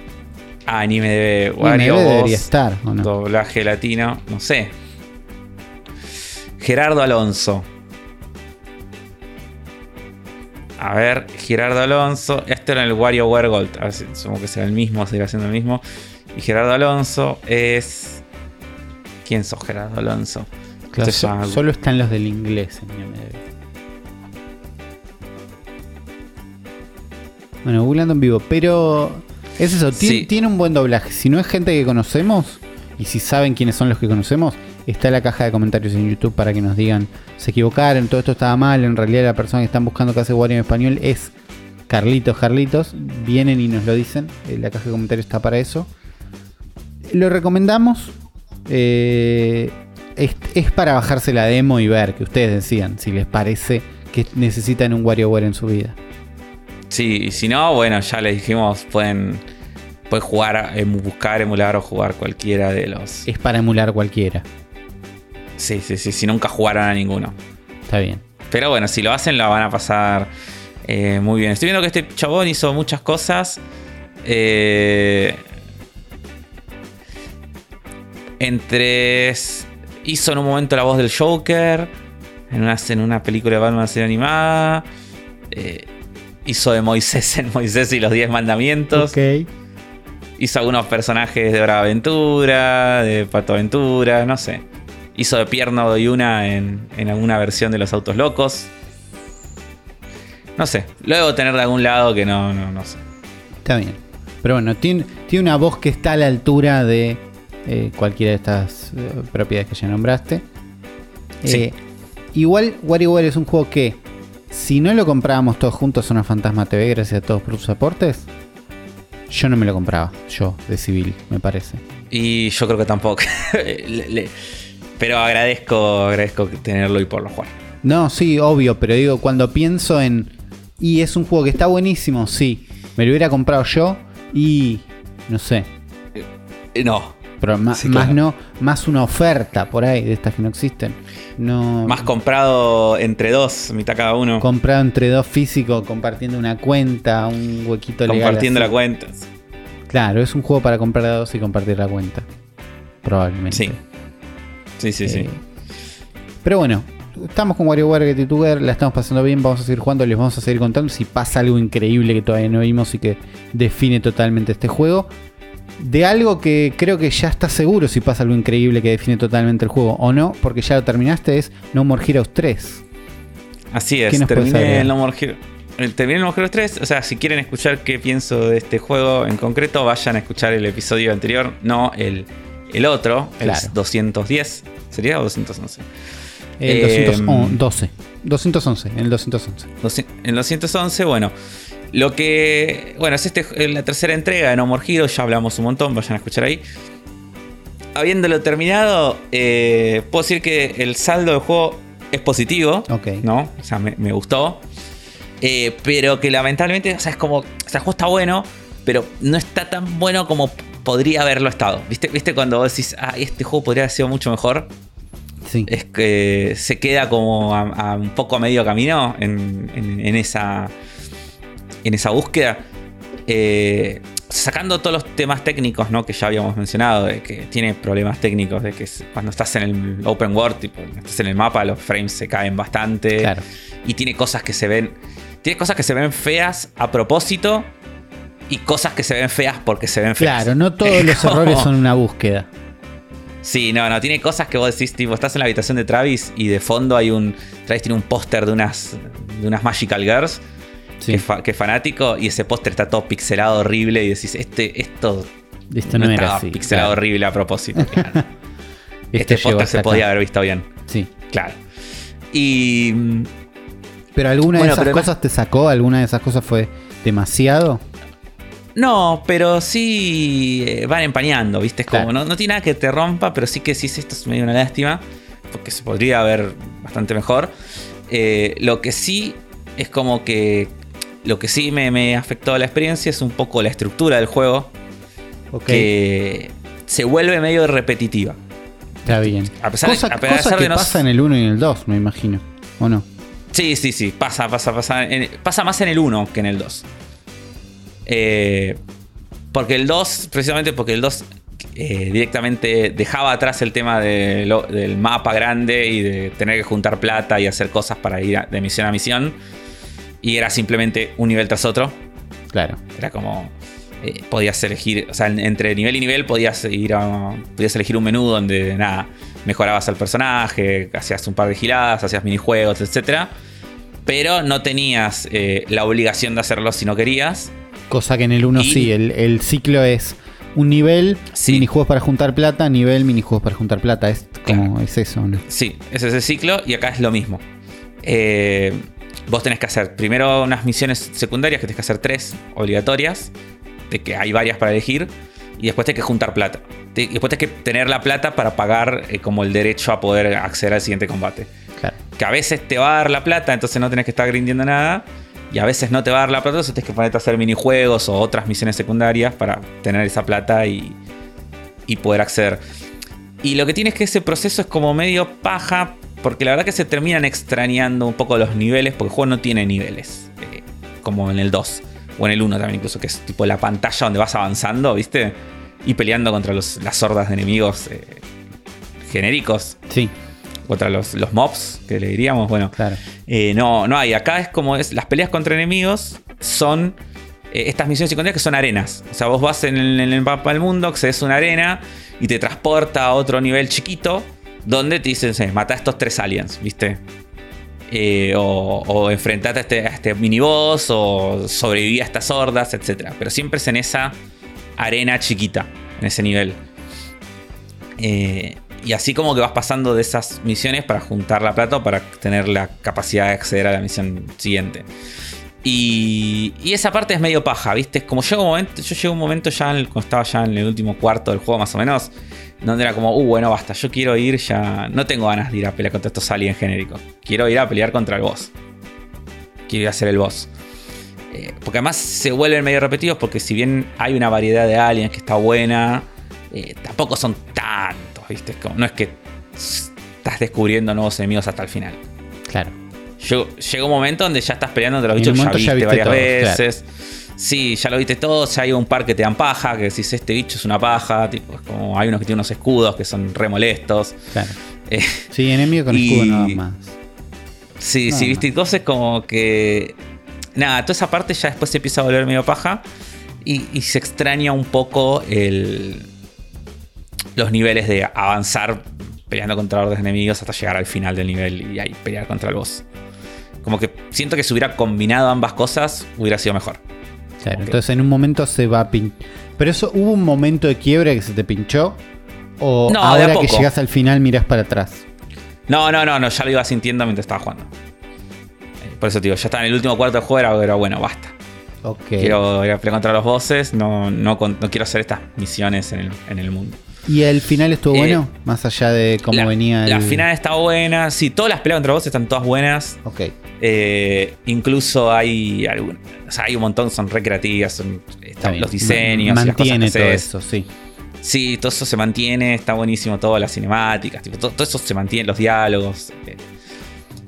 Ah, IMDb. IMDb Wario debería estar, ¿o no? doblaje latino. No sé. Gerardo Alonso. A ver, Gerardo Alonso. Este era el WarioWare Gold. A ver si supongo que será el mismo, seguirá siendo el mismo. Y Gerardo Alonso es. ¿Quién sos Gerardo Alonso? Claro, so- solo están los del inglés en IMDb. Bueno, googleando en vivo, pero es eso, Sí. tiene un buen doblaje. Si no es gente que conocemos, y si saben quiénes son los que conocemos, está la caja de comentarios en YouTube para que nos digan, se equivocaron, todo esto estaba mal, en realidad la persona que están buscando que hace Wario en español es Carlitos Carlitos, vienen y nos lo dicen, eh, la caja de comentarios está para eso. Lo recomendamos, eh, es, es para bajarse la demo y ver, que ustedes decían, si les parece que necesitan un WarioWare en su vida. Sí, y si no, bueno, ya les dijimos, pueden, pueden jugar, em, buscar, emular o jugar cualquiera de los. Es para emular cualquiera, Sí, sí, sí, si nunca jugaron a ninguno. está bien. Pero bueno, si lo hacen, la van a pasar eh, muy bien. Estoy viendo que este chabón hizo muchas cosas. Eh, entre. Hizo en un momento la voz del Joker. En una, en una película de Batman serie animada. Eh, hizo de Moisés en Moisés y los Diez Mandamientos. Ok. Hizo algunos personajes de de Aventura, de Pato Aventura, no sé. Hizo de Pierno y una en, en alguna versión de Los Autos Locos. No sé. Luego tener de algún lado que no, no, no sé. Está bien. Pero bueno, tiene, tiene una voz que está a la altura de eh, cualquiera de estas eh, propiedades que ya nombraste. Sí. Eh, igual WarioWare es un juego que, si no lo comprábamos todos juntos en una Fantasma TV, gracias a todos por sus aportes, yo no me lo compraba, yo, de civil, me parece. Y yo creo que tampoco. Le- le- pero agradezco, agradezco tenerlo y poderlo jugar. No, sí, obvio, pero digo, cuando pienso en. Y es un juego que está buenísimo, sí. Me lo hubiera comprado yo y. No sé. Eh, No. Pero Sí, más no, más una oferta por ahí de estas que no existen. No. Más comprado entre dos, mitad cada uno. comprado entre dos físicos, compartiendo una cuenta, un huequito legal. compartiendo así. la cuenta. Claro, es un juego para comprar a dos y compartir la cuenta. Probablemente. Sí. Sí, sí, sí. Eh, Pero bueno, estamos con WarioWare Get It Together, la estamos pasando bien, vamos a seguir jugando, les vamos a seguir contando si pasa algo increíble que todavía no vimos y que define totalmente este juego. De algo que creo que ya estás seguro si pasa algo increíble que define totalmente el juego o no, porque ya lo terminaste, es No More Heroes 3. Así ¿Qué es, terminé el No More Hero- el- Terminé el No More Heroes 3. O sea, si quieren escuchar qué pienso de este juego en concreto, vayan a escuchar el episodio anterior, no el, el otro, el Claro. 210. ¿Sería o 211? El Eh, 212. 211, en el 211. 200 En los 211, bueno. Lo que. Bueno, es este, eh, la tercera entrega de No More Heroes. Ya hablamos un montón, vayan a escuchar ahí. Habiéndolo terminado, eh, puedo decir que el saldo del juego es positivo. Ok. ¿no? O sea, me, me gustó. Eh, pero que lamentablemente, o sea, es como. O sea, el juego está bueno, pero no está tan bueno como podría haberlo estado. ¿Viste, ¿Viste cuando vos decís, ah, este juego podría haber sido mucho mejor? Sí. Es que se queda como a, a un poco a medio camino en, en- en esa. En esa búsqueda. Eh, sacando todos los temas técnicos ¿no? que ya habíamos mencionado, de que tiene problemas técnicos, de que cuando estás en el open world, tipo, estás en el mapa, los frames se caen bastante. Claro. Y tiene cosas que se ven. Tiene cosas que se ven feas a propósito. Y cosas que se ven feas porque se ven feas. Claro, no todos los errores son una búsqueda. Sí, no, no, tiene cosas que vos decís, tipo, estás en la habitación de Travis y de fondo hay un. Travis tiene un póster de unas. de unas Magical Girls. Sí. Que, fa- fanático. Y ese póster está todo pixelado horrible. Y decís, este, esto. Esto no, era estaba así. pixelado claro. horrible a propósito. claro. Este póster se acá. podía haber visto bien. Sí. Claro. Y. mm, Pero alguna Bueno, de esas pero cosas te sacó, alguna de esas cosas fue demasiado. No, pero sí eh, van empañando, ¿viste? Es como, Claro. no, no tiene nada que te rompa, pero sí que sí, esto es medio una lástima, porque se podría ver bastante mejor. Eh, lo que sí es como que. Lo que sí me, me afectó a la experiencia es un poco la estructura del juego. Ok. Que se vuelve medio repetitiva. Está bien. A pesar, cosa a pesar cosa de que no- pasa en el 1 y en el 2, me imagino. ¿O no? Sí, sí, sí. Pasa, pasa, pasa. en- pasa más en el 1 que en el 2. Eh, porque el 2, precisamente porque el 2 eh, directamente dejaba atrás el tema de lo- del mapa grande y de tener que juntar plata y hacer cosas para ir a- de misión a misión. Y era simplemente un nivel tras otro. Claro. Era como. eh, podías elegir. O sea, en- entre nivel y nivel podías ir a. Podías elegir un menú donde nada. Mejorabas al personaje, hacías un par de giladas, hacías minijuegos, etc. Pero no tenías eh, la obligación de hacerlo si no querías. Cosa que en el 1 Y- sí, el, el ciclo es un nivel, Sí. minijuegos para juntar plata, nivel, minijuegos para juntar plata. Es como, Claro. es eso, ¿no? Sí, ese es el ciclo y acá es lo mismo. Eh, vos tenés que hacer primero unas misiones secundarias que tenés que hacer tres obligatorias, de que hay varias para elegir, y después tenés que juntar plata. Y después tenés que tener la plata para pagar eh, como el derecho a poder acceder al siguiente combate. Claro. Que a veces te va a dar la plata, entonces no tenés que estar grindiendo nada. Y a veces no te va a dar la plata, entonces tenés que ponerte a hacer minijuegos o otras misiones secundarias para tener esa plata y, y poder acceder. Y lo que tiene es que ese proceso es como medio paja, porque la verdad que se terminan extrañando un poco los niveles, porque el juego no tiene niveles, eh, como en el 2, o en el 1 también incluso, que es tipo la pantalla donde vas avanzando, ¿viste? Y peleando contra los- las hordas de enemigos eh, genéricos, Sí, contra los, los mobs, que le diríamos, bueno. claro. Eh, no, no hay. Acá es como es. Las peleas contra enemigos son. estas misiones secundarias que son arenas. O sea, vos vas en el, en el mapa del mundo, accedes a una arena y te transporta a otro nivel chiquito. Donde te dicen, "Sí, mata a estos tres aliens, ¿viste? Eh, o, enfrentate a este, a este miniboss. O sobreviví a estas hordas, etc. Pero siempre es en esa arena chiquita. En ese nivel. Eh, y así como que vas pasando de esas misiones para juntar la plata para tener la capacidad de acceder a la misión siguiente. Y, esa parte es medio paja, ¿viste? Como llega un momento, yo llego a un momento ya, cuando estaba ya en el último cuarto del juego más o menos, donde era como, uh, bueno, basta, yo quiero ir ya, no tengo ganas de ir a pelear contra estos aliens genéricos, quiero ir a pelear contra el boss. Quiero ir a ser el boss. Eh, porque además se vuelven medio repetidos porque si bien hay una variedad de aliens que está buena, eh, tampoco son tantos, ¿viste? Como- no es que estás descubriendo nuevos enemigos hasta el final. Claro. Llegó- Llega un momento donde ya estás peleando entre los bichos que ya viste, ya viste varias todos, veces. Sí, ya lo viste todo. Ya hay un par que te dan paja, que decís este bicho es una paja. Tipo, es como hay unos que tienen unos escudos que son re molestos. Claro. Eh, Sí, enemigo con Y- escudo nada más. sí, Nada sí, viste. Entonces, como que. Nada, toda esa parte ya después se empieza a volver medio paja. Y, y se extraña un poco el. Los niveles de avanzar peleando contra hordas enemigos hasta llegar al final del nivel y ahí pelear contra el boss. Como que siento que si hubiera combinado ambas cosas, hubiera sido mejor. Claro, entonces en un momento se va a pinchar. Pero eso, ¿hubo un momento de quiebre que se te pinchó? ¿O No, de ahora que llegas al final mirás para atrás? No, no, no, no, ya lo iba sintiendo mientras estaba jugando. Eh, Por eso te digo, ya estaba en el último cuarto del juego, era, era bueno, basta. Ok. Quiero ir a contra los bosses, no, no, no quiero hacer estas misiones en el, en el mundo. ¿Y el final estuvo Eh, bueno? Más allá de cómo la, venía el... La final está buena, sí, todas las peleas contra bosses están todas buenas. Ok. Eh, incluso hay algún- o sea, hay un montón, son recreativas, son, están los diseños, Ma- y las cosas Mantiene que todo eso, sí. Sí, todo eso se mantiene, está buenísimo, todas las cinemáticas, tipo, todo, todo eso se mantiene, los diálogos. eh,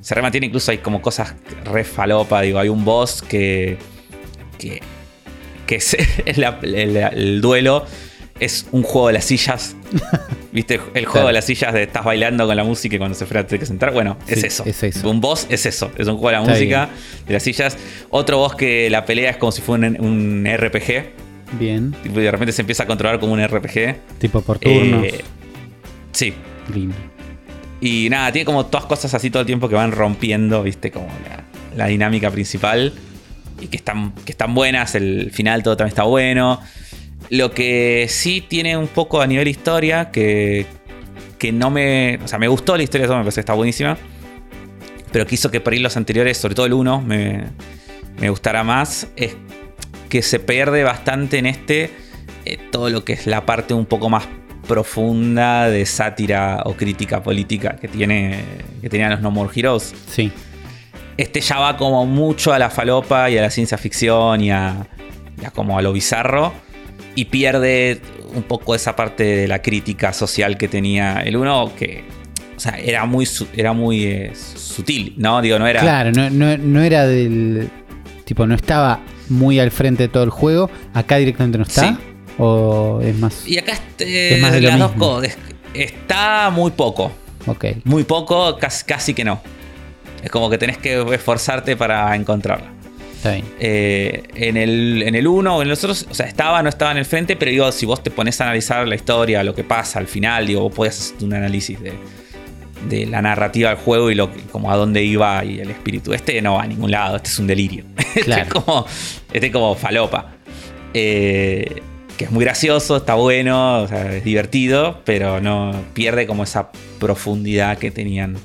se remantiene, incluso hay como cosas re falopa, digo, hay un boss que. que. que es, el duelo es un juego de las sillas. ¿Viste? El juego Claro. de las sillas de estás bailando con la música y cuando se frena te que sentar. Bueno, es eso. es eso. Un boss es eso. Es un juego de la Está música, de las sillas. Otro boss que la pelea es como si fuera un, un RPG. Bien. y de repente se empieza a controlar como un RPG. Tipo por turnos. Eh, sí. Lindo. Y nada, tiene como todas cosas así todo el tiempo que van rompiendo, viste, como la, la dinámica principal. Y que están, que están buenas, el final todo también está bueno. Lo que sí tiene un poco a nivel historia, que, que no me... O sea, me gustó la historia, me parece que está buenísima. Pero quiso que por ahí los anteriores, sobre todo el 1, me, me gustara más. Es que se pierde bastante en este eh, todo lo que es la parte un poco más profunda de sátira o crítica política que tiene que tenían los No More Heroes. Sí. Este ya va como mucho a la falopa y a la ciencia ficción y a, y a como a lo bizarro. Y pierde un poco esa parte de la crítica social que tenía el uno, que o sea, era muy, era muy eh, sutil, ¿no? Digo, no era. Claro, no, no- no era del. Tipo, no estaba muy al frente de todo el juego. Acá directamente no está. Sí. O es más. Y acá este, Es más de lo las dos cosas. Está muy poco. Ok. Muy poco, casi, casi que no. Es como que tenés que esforzarte para encontrarla. Está bien. Eh, en el en el 1 o en los otros, o sea, estaba, no estaba en el frente, pero digo, si vos te pones a analizar la historia, lo que pasa al final, digo, vos podés hacer un análisis de, de la narrativa del juego y lo como a dónde iba y el espíritu. Este no va a ningún lado, este es un delirio. Claro. este, es como, este es como falopa. Eh, que es muy gracioso, está bueno, o sea, es divertido, pero no pierde como esa profundidad que tenían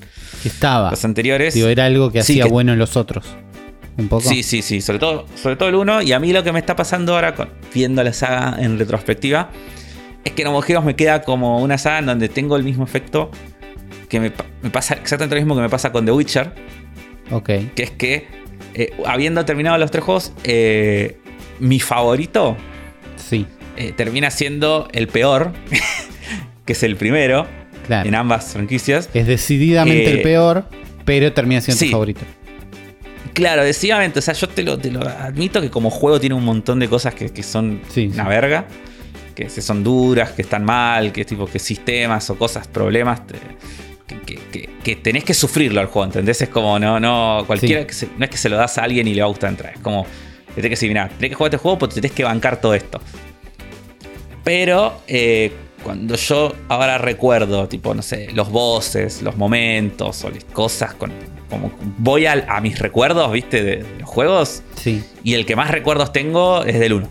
Que estaba. los anteriores. Digo, era algo que Sí, hacía que- bueno en los otros. Un poco. Sí, sí, sí, sobre todo, sobre todo el 1. Y a mí lo que me está pasando ahora, con, viendo la saga en retrospectiva, es que No More Heroes me queda como una saga en donde tengo el mismo efecto que me, pa- me pasa exactamente lo mismo que me pasa con The Witcher, Ok. que es que eh, habiendo terminado los tres juegos, eh, mi favorito Sí. eh, termina siendo el peor, que es el primero Claro. en ambas franquicias. Es decididamente el peor, pero termina siendo sí. tu favorito. Claro, decididamente, o sea, yo te lo, te lo admito que como juego tiene un montón de cosas que, que son Sí, una sí. verga, que se son duras, que están mal, que tipo que sistemas o cosas, problemas, te- que, que- que- tenés que sufrirlo al juego, ¿entendés? Es como, no, no, cualquiera, Sí. que se- no es que se lo das a alguien y le va a gustar entrar, es como, tenés que decir, mira, tenés que jugar este juego, pero te tenés que bancar todo esto. Pero eh, cuando yo ahora recuerdo, tipo, no sé, los bosses, los momentos o las cosas, con, como voy al- a, mis recuerdos, ¿viste? De, de los juegos. Sí. Y el que más recuerdos tengo es del 1.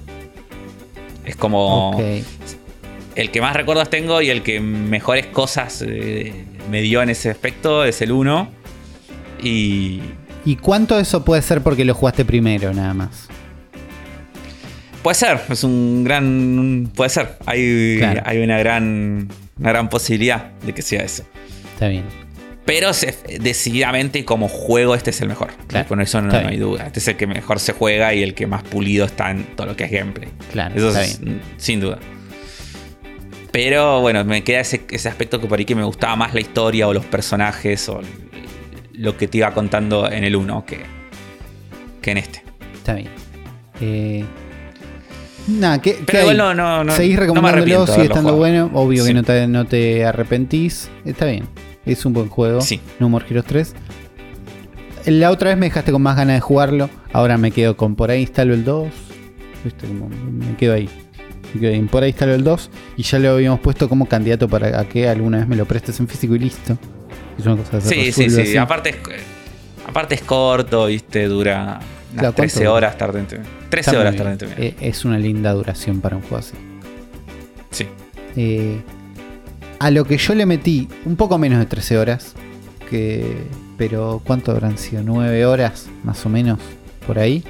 Es como el que más recuerdos tengo y el que mejores cosas eh, me dio en ese aspecto es el 1. Y ¿Y cuánto eso puede ser porque lo jugaste primero, nada más? Puede ser, es un gran. Puede ser. Hay, Claro. hay una gran. Una gran posibilidad de que sea eso. Está bien. Pero se- decididamente como juego este es el mejor. Claro. Con eso no, hay duda. Este es el que mejor se juega y el que más pulido está en todo lo que es gameplay. Claro, Eso está es, bien. sin duda. Pero bueno, me queda ese, ese aspecto que por ahí que me gustaba más la historia o los personajes o lo que te iba contando en el 1 que, que en este. Está bien. Eh, nada, ¿qué, Pero igual no, no, no. Seguís recomendándolo, de sigue estando bueno. Obvio Sí. que no te, no te arrepentís. Está bien. Es un buen juego. Sí. No More Heroes 3. La otra vez me dejaste con más ganas de jugarlo. Ahora me quedo con por ahí instalo el 2. Viste, como me quedo ahí. Me quedo ahí. Por ahí instalo el 2. Y ya lo habíamos puesto como candidato para a que alguna vez me lo prestes en físico y listo. Es una cosa que se Sí, sí, sí. así. Aparte es, aparte es corto, ¿viste? Dura unas Claro, ¿cuánto 13 dura? horas tarde en terminar. 13 Está muy horas tarde en terminar. Eh, Es una linda duración para un juego así. Sí. Eh, a lo que yo le metí un poco menos de 13 horas. Que, pero ¿cuánto habrán sido? 9 horas más o menos por ahí.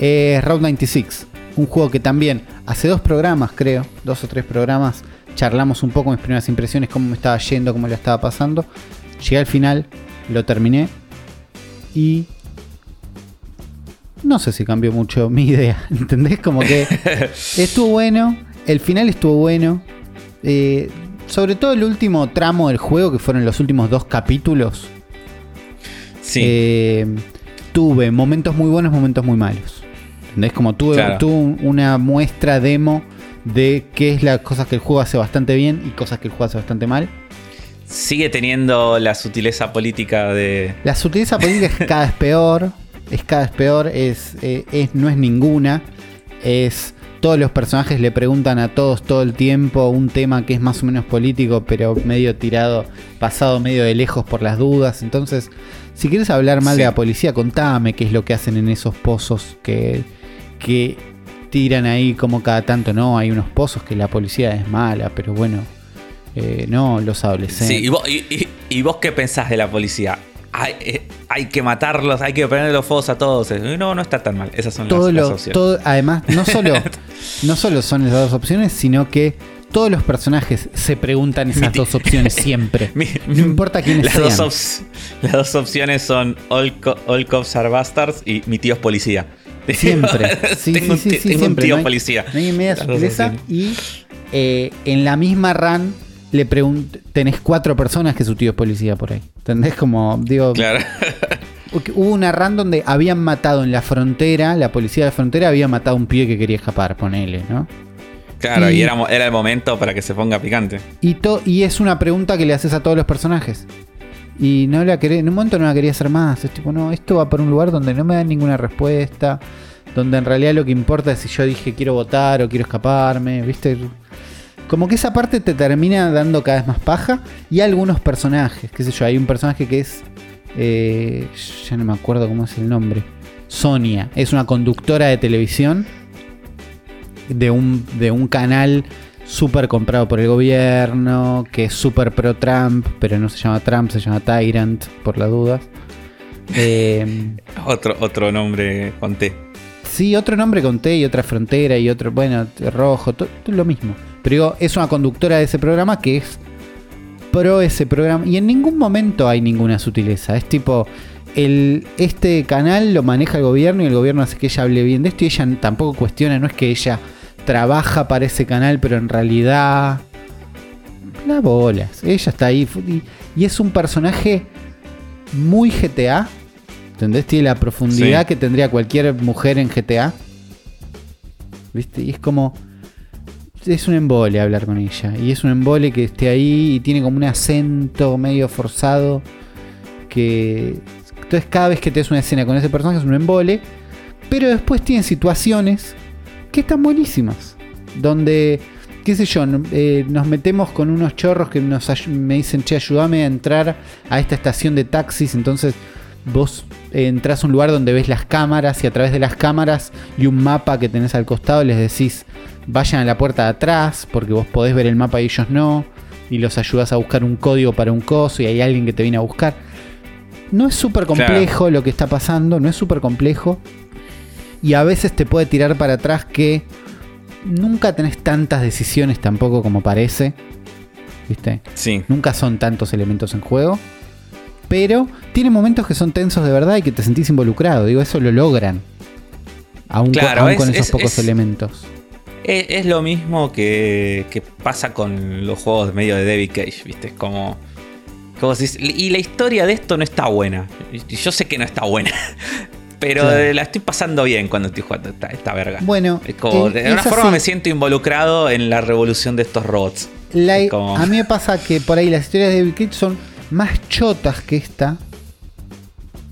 Eh, Route 96. Un juego que también hace dos programas, creo, dos o tres programas, charlamos un poco mis primeras impresiones, cómo me estaba yendo, cómo lo estaba pasando. Llegué al final, lo terminé y no sé si cambió mucho mi idea, ¿entendés? Como que estuvo bueno, el final estuvo bueno. eh, sobre todo el último tramo del juego, que fueron los últimos dos capítulos, Sí. eh, tuve momentos muy buenos, momentos muy malos. ¿Entendés? Como tuve, Claro. tuve un- una muestra demo de qué es las cosas que el juego hace bastante bien y cosas que el juego hace bastante mal. Sigue teniendo la sutileza política de. La sutileza política es cada vez peor. Es cada vez peor. Es, eh, es, no es ninguna. Es. Todos los personajes le preguntan a todos todo el tiempo un tema que es más o menos político, pero medio tirado, pasado medio de lejos por las dudas. Entonces, si quieres hablar mal Sí. de la policía, contame qué es lo que hacen en esos pozos que, que tiran ahí como cada tanto. No, hay unos pozos que la policía es mala, pero bueno, eh, no, los adolescentes. Sí, ¿y vos, y- y- y vos qué pensás de la policía? Hay, eh, hay que matarlos, hay que ponerle los fuegos a todos. Eh, No, no está tan mal. Esas son todo las, las lo, opciones. todo, además, no solo, no solo son esas dos opciones, sino que todos los personajes se preguntan esas dos opciones siempre. Mi- No importa quiénes las dos, ops- las dos opciones son All, Cops are Bastards y Mi tío es policía. Siempre. Sí, tengo, sí, sí, tengo siempre. un tío no hay, policía. No hay media opciones. Y eh, en la misma run le tenés cuatro personas que su tío es policía por ahí. ¿Entendés? Como, digo, Claro. hubo una run donde habían matado en la frontera, la policía de la frontera había matado a un pibe que quería escapar, ponele, ¿no? Claro, Y- y era, era el momento para que se ponga picante. Y, to- y es una pregunta que le haces a todos los personajes. Y no la querés, en un momento no la quería hacer más. Es tipo, no, esto va para un lugar donde no me dan ninguna respuesta. Donde en realidad lo que importa es si yo dije quiero votar o quiero escaparme. ¿Viste? Como que esa parte te termina dando cada vez más paja. Y algunos personajes, qué sé yo, hay un personaje que es. eh, ya no me acuerdo cómo es el nombre. Sonia, es una conductora de televisión de un, de un canal súper comprado por el gobierno, que es súper pro Trump, pero no se llama Trump, se llama Tyrant, por las dudas. Eh, Otro, otro nombre con T. sí, otro nombre con T y otra frontera y otro, bueno, rojo, todo lo mismo. Pero digo, es una conductora de ese programa que es pro ese programa. Y en ningún momento hay ninguna sutileza. Es tipo, el, este canal lo maneja el gobierno y el gobierno hace que ella hable bien de esto y ella tampoco cuestiona, no es que ella trabaja para ese canal, pero en realidad... Las bolas. Ella está ahí y, y es un personaje muy GTA. ¿Entendés? Tiene la profundidad Sí. que tendría cualquier mujer en GTA. ¿Viste? Y es como. Es un embole hablar con ella. Y es un embole que esté ahí y tiene como un acento medio forzado. Que. Entonces, cada vez que te una escena con ese personaje es un embole. Pero después tiene situaciones que están buenísimas. Donde, qué sé yo, eh, nos metemos con unos chorros que nos me dicen, che, ayúdame a entrar a esta estación de taxis. Entonces vos entras a un lugar donde ves las cámaras y a través de las cámaras y un mapa que tenés al costado les decís, vayan a la puerta de atrás porque vos podés ver el mapa y ellos no. Y los ayudas a buscar un código para un coso y hay alguien que te viene a buscar. No es súper complejo lo que está pasando, no es súper complejo. Y a veces te puede tirar para atrás que nunca tenés tantas decisiones tampoco como parece. ¿Viste? Sí. Nunca son tantos elementos en juego. Pero tiene momentos que son tensos de verdad y que te sentís involucrado. Digo, eso lo logran. Aún, con- Claro, aún es- con esos es- pocos es- elementos. Es, es lo mismo que, que pasa con los juegos medio de David Cage, ¿viste? Es como. como decís, y la historia de esto no está buena. Yo sé que no está buena. Pero Claro. la estoy pasando bien cuando estoy jugando esta, esta verga. Bueno, Es como, eh, de alguna forma me siento involucrado en la revolución de estos robots. La- es como- A mí me pasa que por ahí las historias de David Cage son más chotas que esta.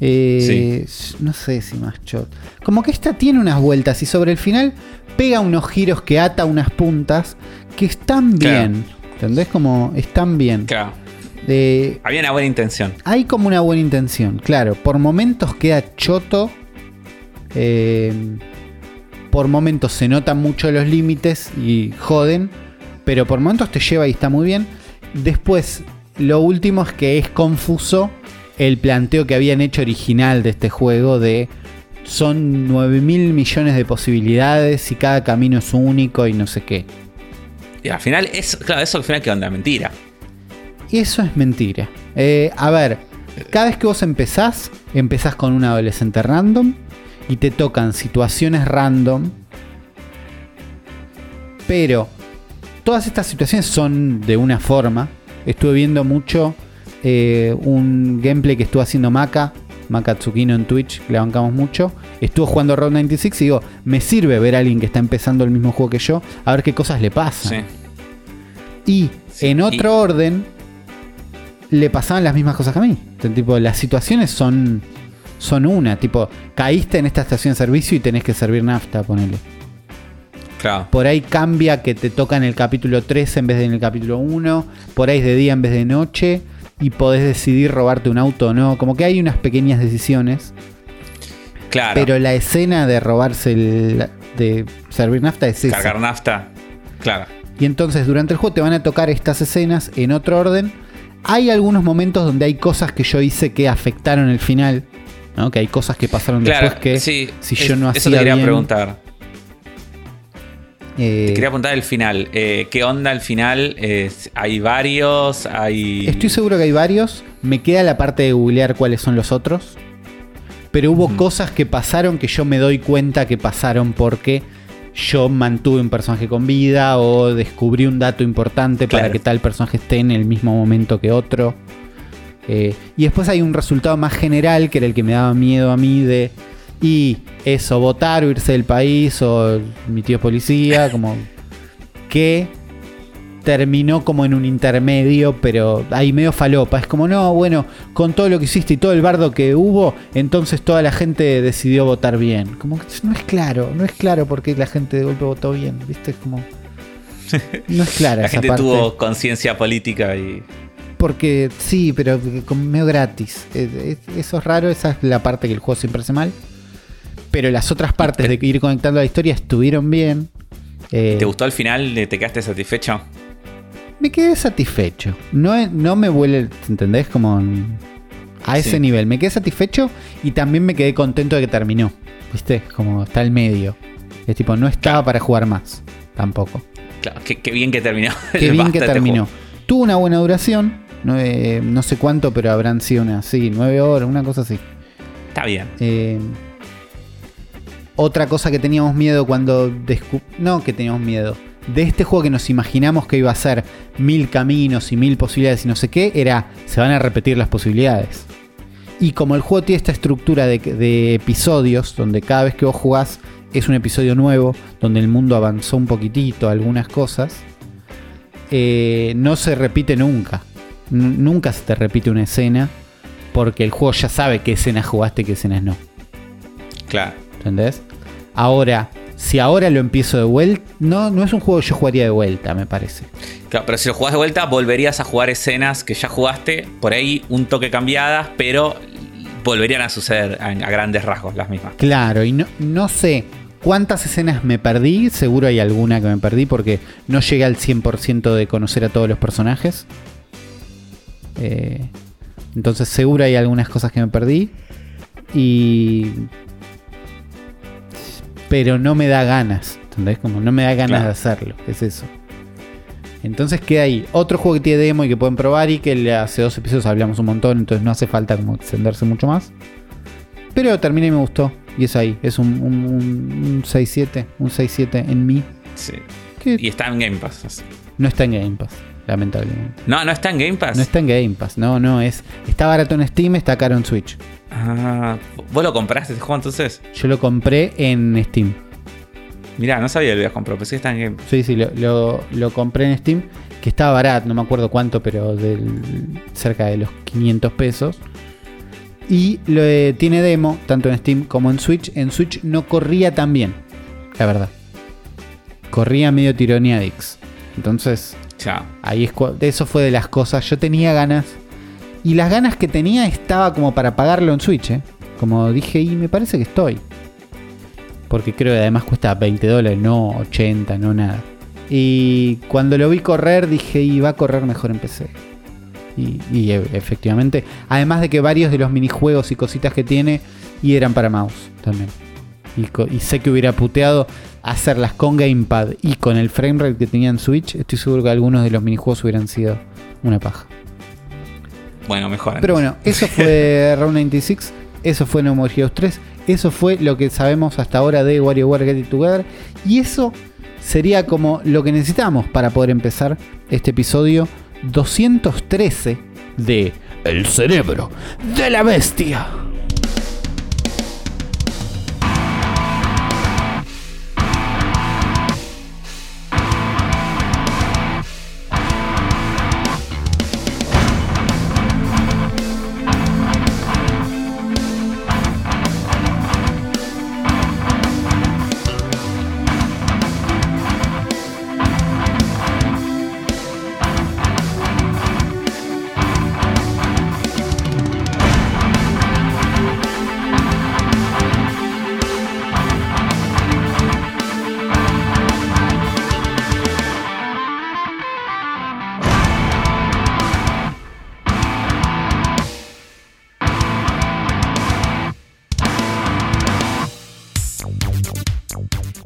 Eh, No sé si más chot. Como que esta tiene unas vueltas y sobre el final pega unos giros que ata unas puntas que están Claro. bien. ¿Entendés? Como están bien. Claro. Eh, Había una buena intención. hay como una buena intención, claro. Por momentos queda choto. eh, por momentos se notan mucho los límites y joden. Pero por momentos te lleva y está muy bien. Después, lo último es que es confuso el planteo que habían hecho original de este juego de son 9 mil millones de posibilidades y cada camino es único y no sé qué. Y al final, eso, claro, eso al final en la mentira. Eso es mentira. Eh, a ver, cada vez que vos empezás, empezás con un adolescente random y te tocan situaciones random. Pero todas estas situaciones son de una forma. Estuve viendo mucho eh, un gameplay que estuvo haciendo Maka, Maka Tsukino en Twitch, le bancamos mucho. Estuvo jugando Road 96 y digo, me sirve ver a alguien que está empezando el mismo juego que yo, a ver qué cosas le pasan. Sí. Y Sí, en otro y- orden, le pasaban las mismas cosas que a mí. Entonces, tipo, las situaciones son, son una. Tipo, caíste en esta estación de servicio y tenés que servir nafta, ponele. Claro. Por ahí cambia que te toca en el capítulo 3 en vez de en el capítulo 1. Por ahí es de día en vez de noche. Y podés decidir robarte un auto o no. Como que hay unas pequeñas decisiones. Claro. Pero la escena de robarse el. de servir nafta es esa. Cargar nafta. Claro. Y entonces durante el juego te van a tocar estas escenas en otro orden. Hay algunos momentos donde hay cosas que yo hice que afectaron el final. ¿no? Que hay cosas que pasaron Claro, después que sí, si es- yo no Eso hacía te quería bien- preguntar. Eh, Te quería preguntar el final. Eh, ¿Qué onda el final? Es- ¿Hay varios? ¿Hay...? Estoy seguro que hay varios. Me queda la parte de googlear cuáles son los otros. Pero hubo cosas que pasaron que yo me doy cuenta que pasaron porque yo mantuve un personaje con vida o descubrí un dato importante para que tal personaje esté en el mismo momento que otro. Eh, y después hay un resultado más general que era el que me daba miedo a mí de y eso, votar o irse del país o mi tío es policía, como que terminó como en un intermedio, pero ahí medio falopa. Es como, no, bueno, con todo lo que hiciste y todo el bardo que hubo, entonces toda la gente decidió votar bien. Como que no es claro, no es claro por qué la gente de golpe votó bien, ¿viste? Es como... No es clara La esa gente parte. tuvo conciencia política y... Porque sí, pero como medio gratis. Eh, eh, Eso es raro, esa es la parte que el juego siempre hace mal. Pero las otras partes de ir conectando la historia estuvieron bien. Eh, ¿Te gustó el final? ¿Te quedaste satisfecho? me quedé satisfecho. No, no me vuelve, ¿entendés? Como a ese Sí. nivel. Me quedé satisfecho y también me quedé contento de que terminó. ¿Viste? Como está al medio. Es tipo, no estaba para jugar más. Tampoco. Claro, qué, qué bien que terminó. Qué bien que terminó. Tuvo una buena duración. No, eh, no sé cuánto, pero habrán sido unas, sí, nueve horas, una cosa así. Está bien. Eh, otra cosa que teníamos miedo cuando No, que teníamos miedo. De este juego que nos imaginamos que iba a ser mil caminos y mil posibilidades y no sé qué, era se van a repetir las posibilidades. Y como el juego tiene esta estructura de, de episodios, donde cada vez que vos jugás es un episodio nuevo, donde el mundo avanzó un poquitito, algunas cosas, eh, no se repite nunca. Nunca se te repite una escena, porque el juego ya sabe qué escenas jugaste y qué escenas no. Claro. ¿Entendés? Ahora, si ahora lo empiezo de vuelta, no, no es un juego que yo jugaría de vuelta, me parece. Claro, pero si lo jugás de vuelta, volverías a jugar escenas que ya jugaste, por ahí un toque cambiadas, pero volverían a suceder a, a grandes rasgos las mismas. Claro, y no, no sé cuántas escenas me perdí, seguro hay alguna que me perdí porque no llegué al 100% de conocer a todos los personajes. Eh, entonces seguro hay algunas cosas que me perdí. Y... Pero no me da ganas, ¿entendés? Como no me da ganas Claro. de hacerlo, es eso. Entonces queda ahí. Otro juego que tiene demo y que pueden probar y que hace dos episodios hablamos un montón, entonces no hace falta como extenderse mucho más. Pero terminé y me gustó. Y es ahí. Es un, un, un- un 6-7. Un 6-7 en mí. Sí. Y está en Game Pass. así. no está en Game Pass. Lamentablemente. No, no está en Game Pass. No está en Game Pass. No, no. es Está barato en Steam, está caro en Switch. Ah, ¿Vos lo compraste este juego entonces? Yo lo compré en Steam. Mirá, no sabía que lo habías comprado, pensé que está en Game. Sí, sí, lo, lo- lo compré en Steam. Que estaba barato, no me acuerdo cuánto, pero del, cerca de los 500 pesos. Y lo, eh, tiene demo, tanto en Steam como en Switch. En Switch no corría tan bien, la verdad. Corría medio tironeadix. Entonces, Ya. ahí es eso fue de las cosas. Yo tenía ganas. Y las ganas que tenía estaba como para pagarlo en Switch, ¿eh? Como dije, y me parece que estoy. Porque creo que además cuesta 20 dólares, no 80, no nada. Y cuando lo vi correr, dije, y va a correr mejor en PC. Y, e- efectivamente, además de que varios de los minijuegos y cositas que tiene, y eran para mouse también. Y, y sé que hubiera puteado hacerlas con Gamepad y con el framerate que tenía en Switch. Estoy seguro que algunos de los minijuegos hubieran sido una paja. Bueno, mejor. Pero bueno, eso fue Round 96. Eso fue No More Heroes 3. Eso fue lo que sabemos hasta ahora de WarioWare Get It Together. Y eso sería como lo que necesitamos para poder empezar este episodio 213 de El cerebro de la bestia.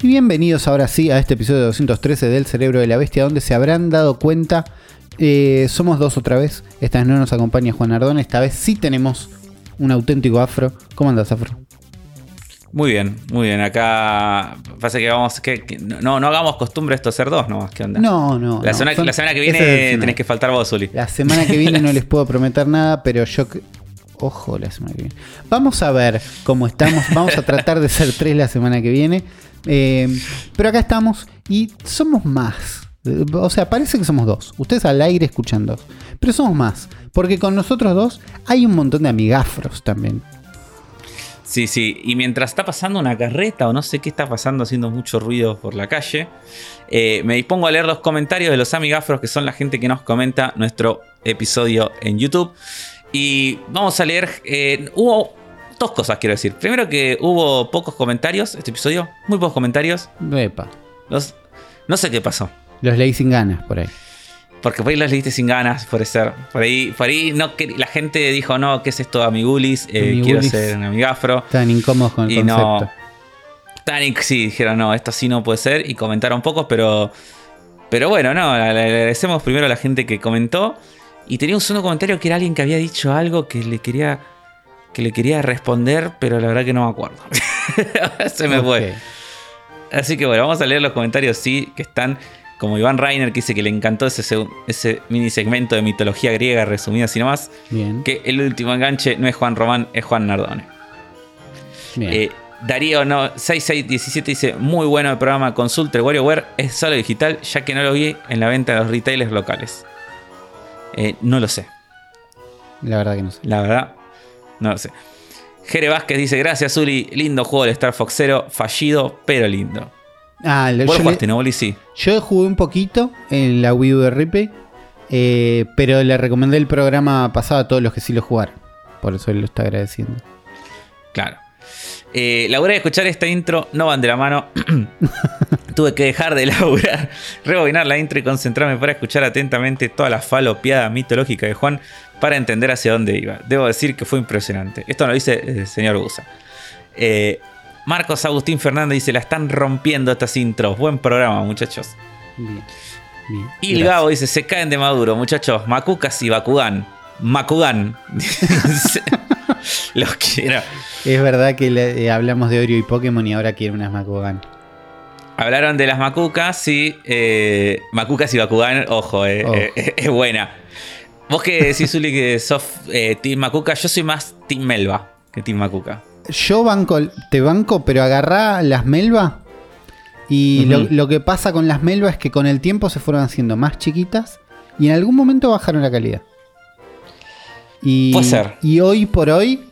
Bienvenidos ahora sí a este episodio 213 del Cerebro de la Bestia, donde se habrán dado cuenta, eh, somos dos otra vez. Esta vez no nos acompaña Juan Ardón, esta vez sí tenemos un auténtico afro. ¿Cómo andas, afro? Muy bien, muy bien. Acá pasa que vamos, que, que no, no hagamos costumbre esto ser dos nomás. ¿Qué onda? No, no. La, no, semana, son- la semana que es viene tenés que faltar vos, Uli. La semana que viene no les puedo prometer nada, pero yo... que- Ojo, la semana que viene. Vamos a ver cómo estamos. Vamos a tratar de ser tres la semana que viene. Eh, pero acá estamos y somos más. O sea, parece que somos dos. Ustedes al aire escuchan dos. Pero somos más. Porque con nosotros dos hay un montón de amigafros también. Sí, sí. Y mientras está pasando una carreta o no sé qué está pasando, haciendo mucho ruido por la calle, eh, me dispongo a leer los comentarios de los amigafros, que son la gente que nos comenta nuestro episodio en YouTube. Y vamos a leer. eh, hubo dos cosas, quiero decir. Primero, que hubo pocos comentarios este episodio, muy pocos comentarios. Epa. Los- no sé qué pasó. Los leí sin ganas por ahí. Porque por ahí las leíste sin ganas, por ser. Por ahí, por ahí no, que- la gente dijo, no, ¿qué es esto, amigulis? Eh, Amigulis. quiero ser un amigafro. Estaban incómodos con el Y concepto. no. Tanic sí, dijeron, no, esto sí no puede ser. Y comentaron pocos, pero. Pero bueno, no, le le agradecemos primero a la gente que comentó. Y tenía un segundo comentario que era alguien que había dicho algo que le quería. Que le quería responder, pero la verdad que no me acuerdo. Se me fue. Así que bueno, vamos a leer los comentarios, sí, que están como Iván Reiner, que dice que le encantó ese mini segmento de mitología griega resumida así nomás. Bien. Que el último enganche no es Juan Román, es Juan Nardone. bien. Eh, Darío no, 6617 dice, muy bueno el programa Consulta el WarioWare, es solo digital, ya que no lo vi en la venta de los retailers locales. Eh, no lo sé, La verdad que no sé. la verdad, no lo sé. Jere Vázquez dice, gracias Uli, lindo juego del Star Fox Zero, fallido, pero lindo. Ah, lo- Vos yo, jugaste, le- ¿no, Uli? Sí. yo jugué un poquito en la Wii U de Ripley, eh, pero le recomendé el programa pasado a todos los que sí lo jugaron. Por eso él lo está agradeciendo. Claro. Eh, la hora de escuchar esta intro no van de la mano. Tuve que dejar de laburar, rebobinar la intro y concentrarme para escuchar atentamente toda la falopeada mitológica de Juan para entender hacia dónde iba. Debo decir que fue impresionante. Esto lo dice el señor Gusa. Eh, Marcos Agustín Fernández dice: La están rompiendo estas intros. Buen programa, muchachos. Bien. bien. Y el. Gabo dice: Se caen de maduro, muchachos. Macucas y Bakugan. Makugan. Los quiero. Es verdad que le- eh, hablamos de Oreo y Pokémon y ahora quiere unas Makugan. Hablaron de las Macucas, sí. Eh, Macucas y Bakugan, ojo, eh, eh, es buena. Vos que decís, Uli, que sos eh, Team Macuca, yo soy más Team Melba que Team Macuca. Yo banco, te banco, pero agarrá las Melba. Y lo, lo que pasa con las Melba es que con el tiempo se fueron haciendo más chiquitas y en algún momento bajaron la calidad. Y, Puede ser. Y hoy por hoy,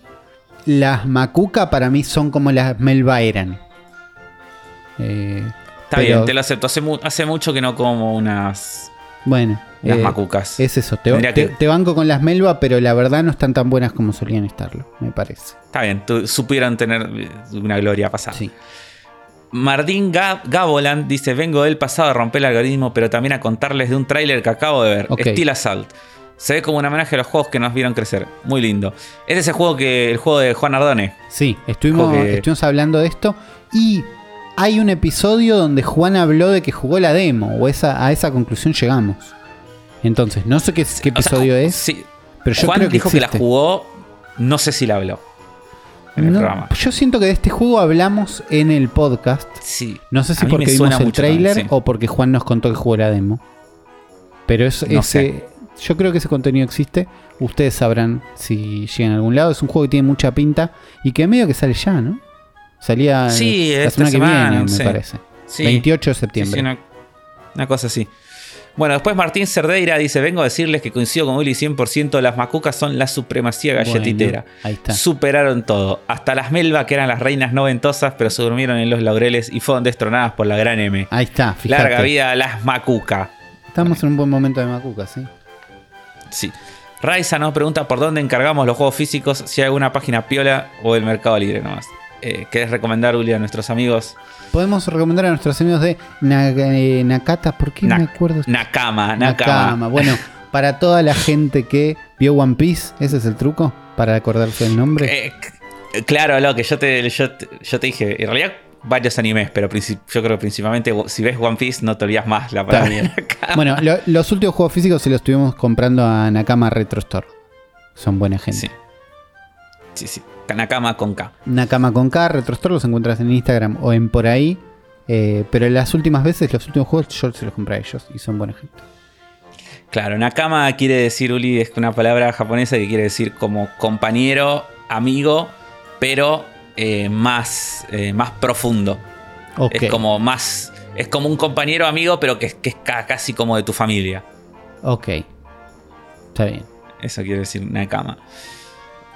las Macuca para mí son como las Melba eran. Eh, Está pero- bien, te lo acepto. Hace mucho que no como unas, Bueno, unas eh, Macucas. es eso. Te, que- te banco con las Melba, pero la verdad no están tan buenas como solían estarlo, me parece. Está bien, supieron tener eh, una gloria pasada. Sí. Martín Gab- Gaboland dice: Vengo del pasado a romper el algoritmo, pero también a contarles de un tráiler que acabo de ver. Ok. Steel Assault. Se ve como un homenaje a los juegos que nos vieron crecer. Muy lindo. Este es el juego que. el juego de Juan Ardone. Sí, estuvimos, estuvimos hablando de esto y hay un episodio donde Juan habló de que jugó la demo o esa, a esa conclusión llegamos. Entonces, no sé qué, qué O sea, episodio es, Sí. pero yo Juan creo que dijo que la jugó. No sé si la habló. En el No, programa. yo siento que de este juego hablamos en el podcast. Sí. No sé si porque vimos el trailer también, sí. o porque Juan nos contó que jugó la demo. Pero es, No ese, yo creo que ese contenido existe. Ustedes sabrán si llega a algún lado. Es un juego que tiene mucha pinta y que medio que sale ya, ¿no? Salía Sí, la esta semana que semana, viene, me sí. parece. Sí. 28 de septiembre. una, una cosa así. Bueno, después Martín Cerdeira dice: Vengo a decirles que coincido con Willy 100%. Las macucas son la supremacía galletitera. Bueno, ahí está. Superaron todo. Hasta las Melba, que eran las reinas noventosas, pero se durmieron en los laureles y fueron destronadas por la gran M. Ahí está, fíjate. Larga vida a las macuca. Estamos en un buen momento de Macuca, ¿sí? Sí. Raiza nos pregunta por dónde encargamos los juegos físicos, si hay alguna página piola o el Mercado Libre nomás. Eh, ¿Querés recomendar, Uli, a nuestros amigos? Podemos recomendar a nuestros amigos de eh, Nakata, ¿por qué Na- me acuerdo? Nakama, Nakama. Nakama. Bueno, para toda la gente que vio One Piece, ese es el truco, para acordarse del nombre. Eh, claro, lo que yo te, yo, te- yo te dije, en realidad varios animes, pero yo creo que principalmente si ves One Piece no te olvidas más la para mí. Bueno, lo- los últimos juegos físicos se los estuvimos comprando a Nakama Retro Store. Son buena gente. Sí. Sí, sí. Nakama con K. Nakama con K, Retro Store los encuentras en Instagram o en por ahí. eh, pero las últimas veces, los últimos juegos, yo se los compré a ellos y son buena gente. Claro, Nakama quiere decir, Uli, es una palabra japonesa que quiere decir como compañero, amigo, pero eh, más, eh, más profundo. Es como más. Es como un compañero amigo, pero que, que es ca- casi como de tu familia. Ok. Está bien. Eso quiere decir Nakama.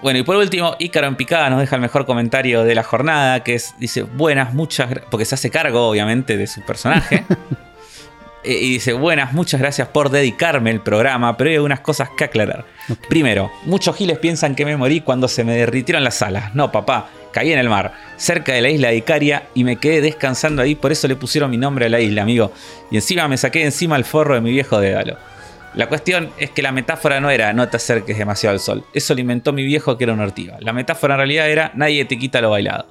Bueno, y por último, Ícaro en picada nos deja el mejor comentario de la jornada, que es, dice, buenas, muchas gra-", porque se hace cargo, obviamente, de su personaje. Eh, y dice, buenas, muchas gracias por dedicarme el programa, pero hay algunas cosas que aclarar. Primero, muchos giles piensan que me morí cuando se me derritieron las alas. No, papá, caí en el mar, cerca de la isla de Icaria, y me quedé descansando ahí, por eso le pusieron mi nombre a la isla, amigo. Y encima me saqué encima el forro de mi viejo dédalo. La cuestión es que la metáfora no era no te acerques demasiado al sol. Eso lo inventó mi viejo que era una ortiga. La metáfora en realidad era nadie te quita lo bailado.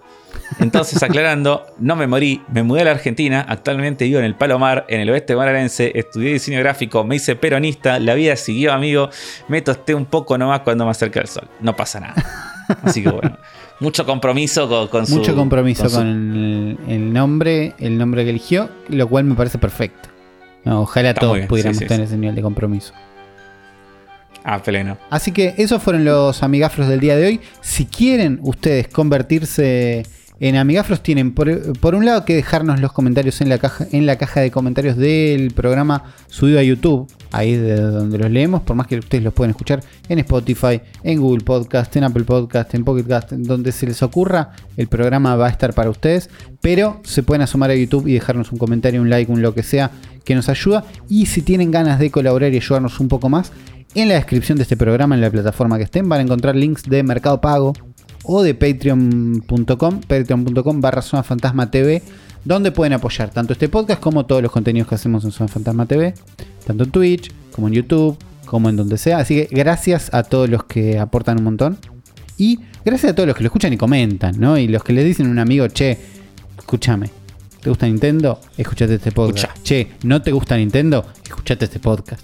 Entonces, aclarando, no me morí, me mudé a la Argentina, actualmente vivo en el Palomar, en el oeste bonaerense, estudié diseño gráfico, me hice peronista, la vida siguió amigo, me tosté un poco nomás cuando me acerqué al sol. No pasa nada. Así que bueno, mucho compromiso con, con su... Mucho compromiso con, su- el, el nombre, el nombre que eligió, lo cual me parece perfecto. No, ojalá Está todos bien, pudiéramos sí, sí, tener ese nivel de compromiso. Ah, pleno. Así que esos fueron los amigafros del día de hoy. Si quieren ustedes convertirse en amigafros, tienen por, por un lado que dejarnos los comentarios en la, caja, en la caja de comentarios del programa subido a YouTube, ahí de donde los leemos, por más que ustedes los pueden escuchar en Spotify, en Google Podcast, en Apple Podcast, en Pocket Cast, en donde se les ocurra, el programa va a estar para ustedes, pero se pueden asomar a YouTube y dejarnos un comentario, un like, un lo que sea, que nos ayuda. Y si tienen ganas de colaborar y ayudarnos un poco más, en la descripción de este programa, en la plataforma que estén, van a encontrar links de Mercado Pago o de patreon.com, patreon.com barra Zona Fantasma TV, donde pueden apoyar tanto este podcast como todos los contenidos que hacemos en Zona Fantasma TV, tanto en Twitch, como en YouTube, como en donde sea. Así que gracias a todos los que aportan un montón. Y gracias a todos los que lo escuchan y comentan, ¿no? Y los que le dicen a un amigo, che, escúchame, ¿te gusta Nintendo? Escuchate este podcast. Che, ¿no te gusta Nintendo? Escuchate este podcast.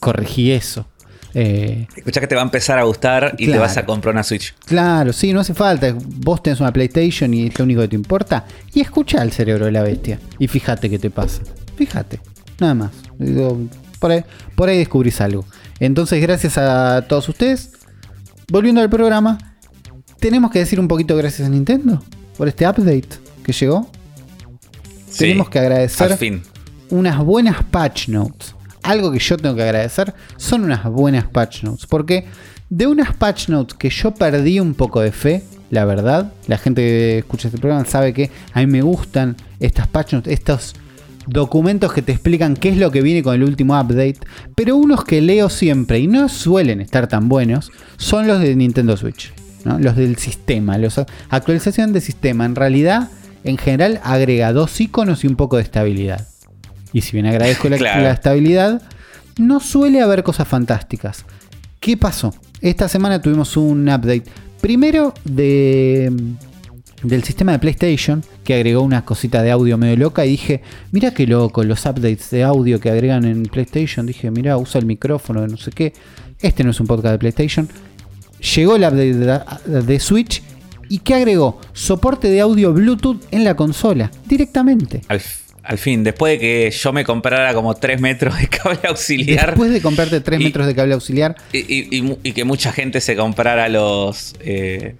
Corregí eso. Eh, Escucha que te va a empezar a gustar y te vas a comprar una Switch. Claro, sí, no hace falta. Vos tenés una PlayStation y es lo único que te importa. Y escucha el cerebro de la bestia. Y fíjate qué te pasa. Fíjate. Nada más. Por, ahí, por ahí descubrís algo. Entonces, gracias a todos ustedes. Volviendo al programa. Tenemos que decir un poquito gracias a Nintendo. Por este update que llegó. Sí, Tenemos que agradecer fin. unas buenas patch notes. Algo que yo tengo que agradecer son unas buenas patch notes. Porque de unas patch notes que yo perdí un poco de fe, la verdad, la gente que escucha este programa sabe que a mí me gustan estas patch notes, estos documentos que te explican qué es lo que viene con el último update. Pero unos que leo siempre y no suelen estar tan buenos son los de Nintendo Switch. ¿no? Los del sistema, los actualización de sistema. En realidad, en general, agrega dos iconos y un poco de estabilidad. Y si bien agradezco la, Claro. la estabilidad, no suele haber cosas fantásticas. ¿Qué pasó? Esta semana tuvimos un update. Primero de, del sistema de PlayStation, que agregó una cosita de audio medio loca. Y dije, mira qué loco, los updates de audio que agregan en PlayStation. Dije, mira, usa el micrófono de no sé qué. Este no es un podcast de PlayStation. Llegó el update de, de Switch. ¿Y qué agregó? Soporte de audio Bluetooth en la consola, directamente. Al, al fin, después de que yo me comprara como 3 metros de cable auxiliar Después de comprarte 3 Y- metros de cable auxiliar, y, que mucha gente se comprara los, eh,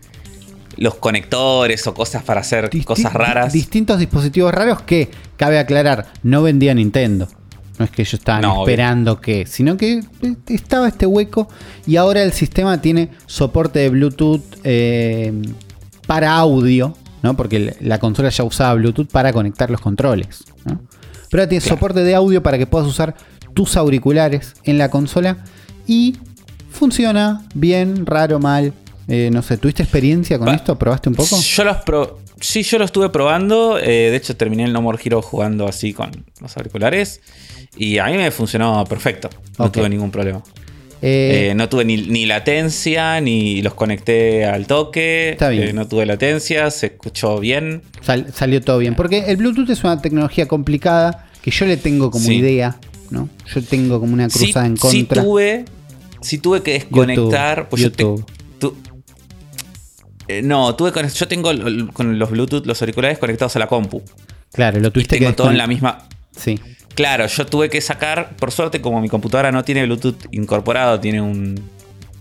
los conectores o cosas para hacer disti- cosas raras. di- distintos dispositivos raros que, cabe aclarar, no vendía Nintendo. No es que ellos estaban No, obvio. esperando que, sino que eh, estaba este hueco y ahora el sistema tiene soporte de Bluetooth eh, para audio, ¿no? Porque la- la consola ya usaba Bluetooth para conectar los controles, ¿no? Pero ahora tiene Claro. soporte de audio para que puedas usar tus auriculares en la consola y funciona bien, raro, mal. Eh, no sé, ¿tuviste experiencia con Va- esto? ¿Probaste un poco? Yo los pro- sí, yo lo estuve probando. eh, de hecho, terminé el No More Hero jugando así con los auriculares. Y a mí me funcionó perfecto. No Ok. tuve ningún problema. Eh, Eh, no tuve ni, ni latencia, ni los conecté al toque. Está bien. Eh, no tuve latencia, se escuchó bien. sal- salió todo bien. Porque el Bluetooth es una tecnología complicada que yo le tengo como Sí. idea, ¿no? Yo tengo como una Sí, cruzada en sí contra. tuve, sí tuve que desconectar. YouTube, pues yo te- tu- no, tuve con, yo tengo con los Bluetooth, los auriculares conectados a la compu. Claro, lo Y tuviste que tengo todo en la misma. Sí. Claro, yo tuve que sacar, por suerte, como mi computadora no tiene Bluetooth incorporado, tiene un,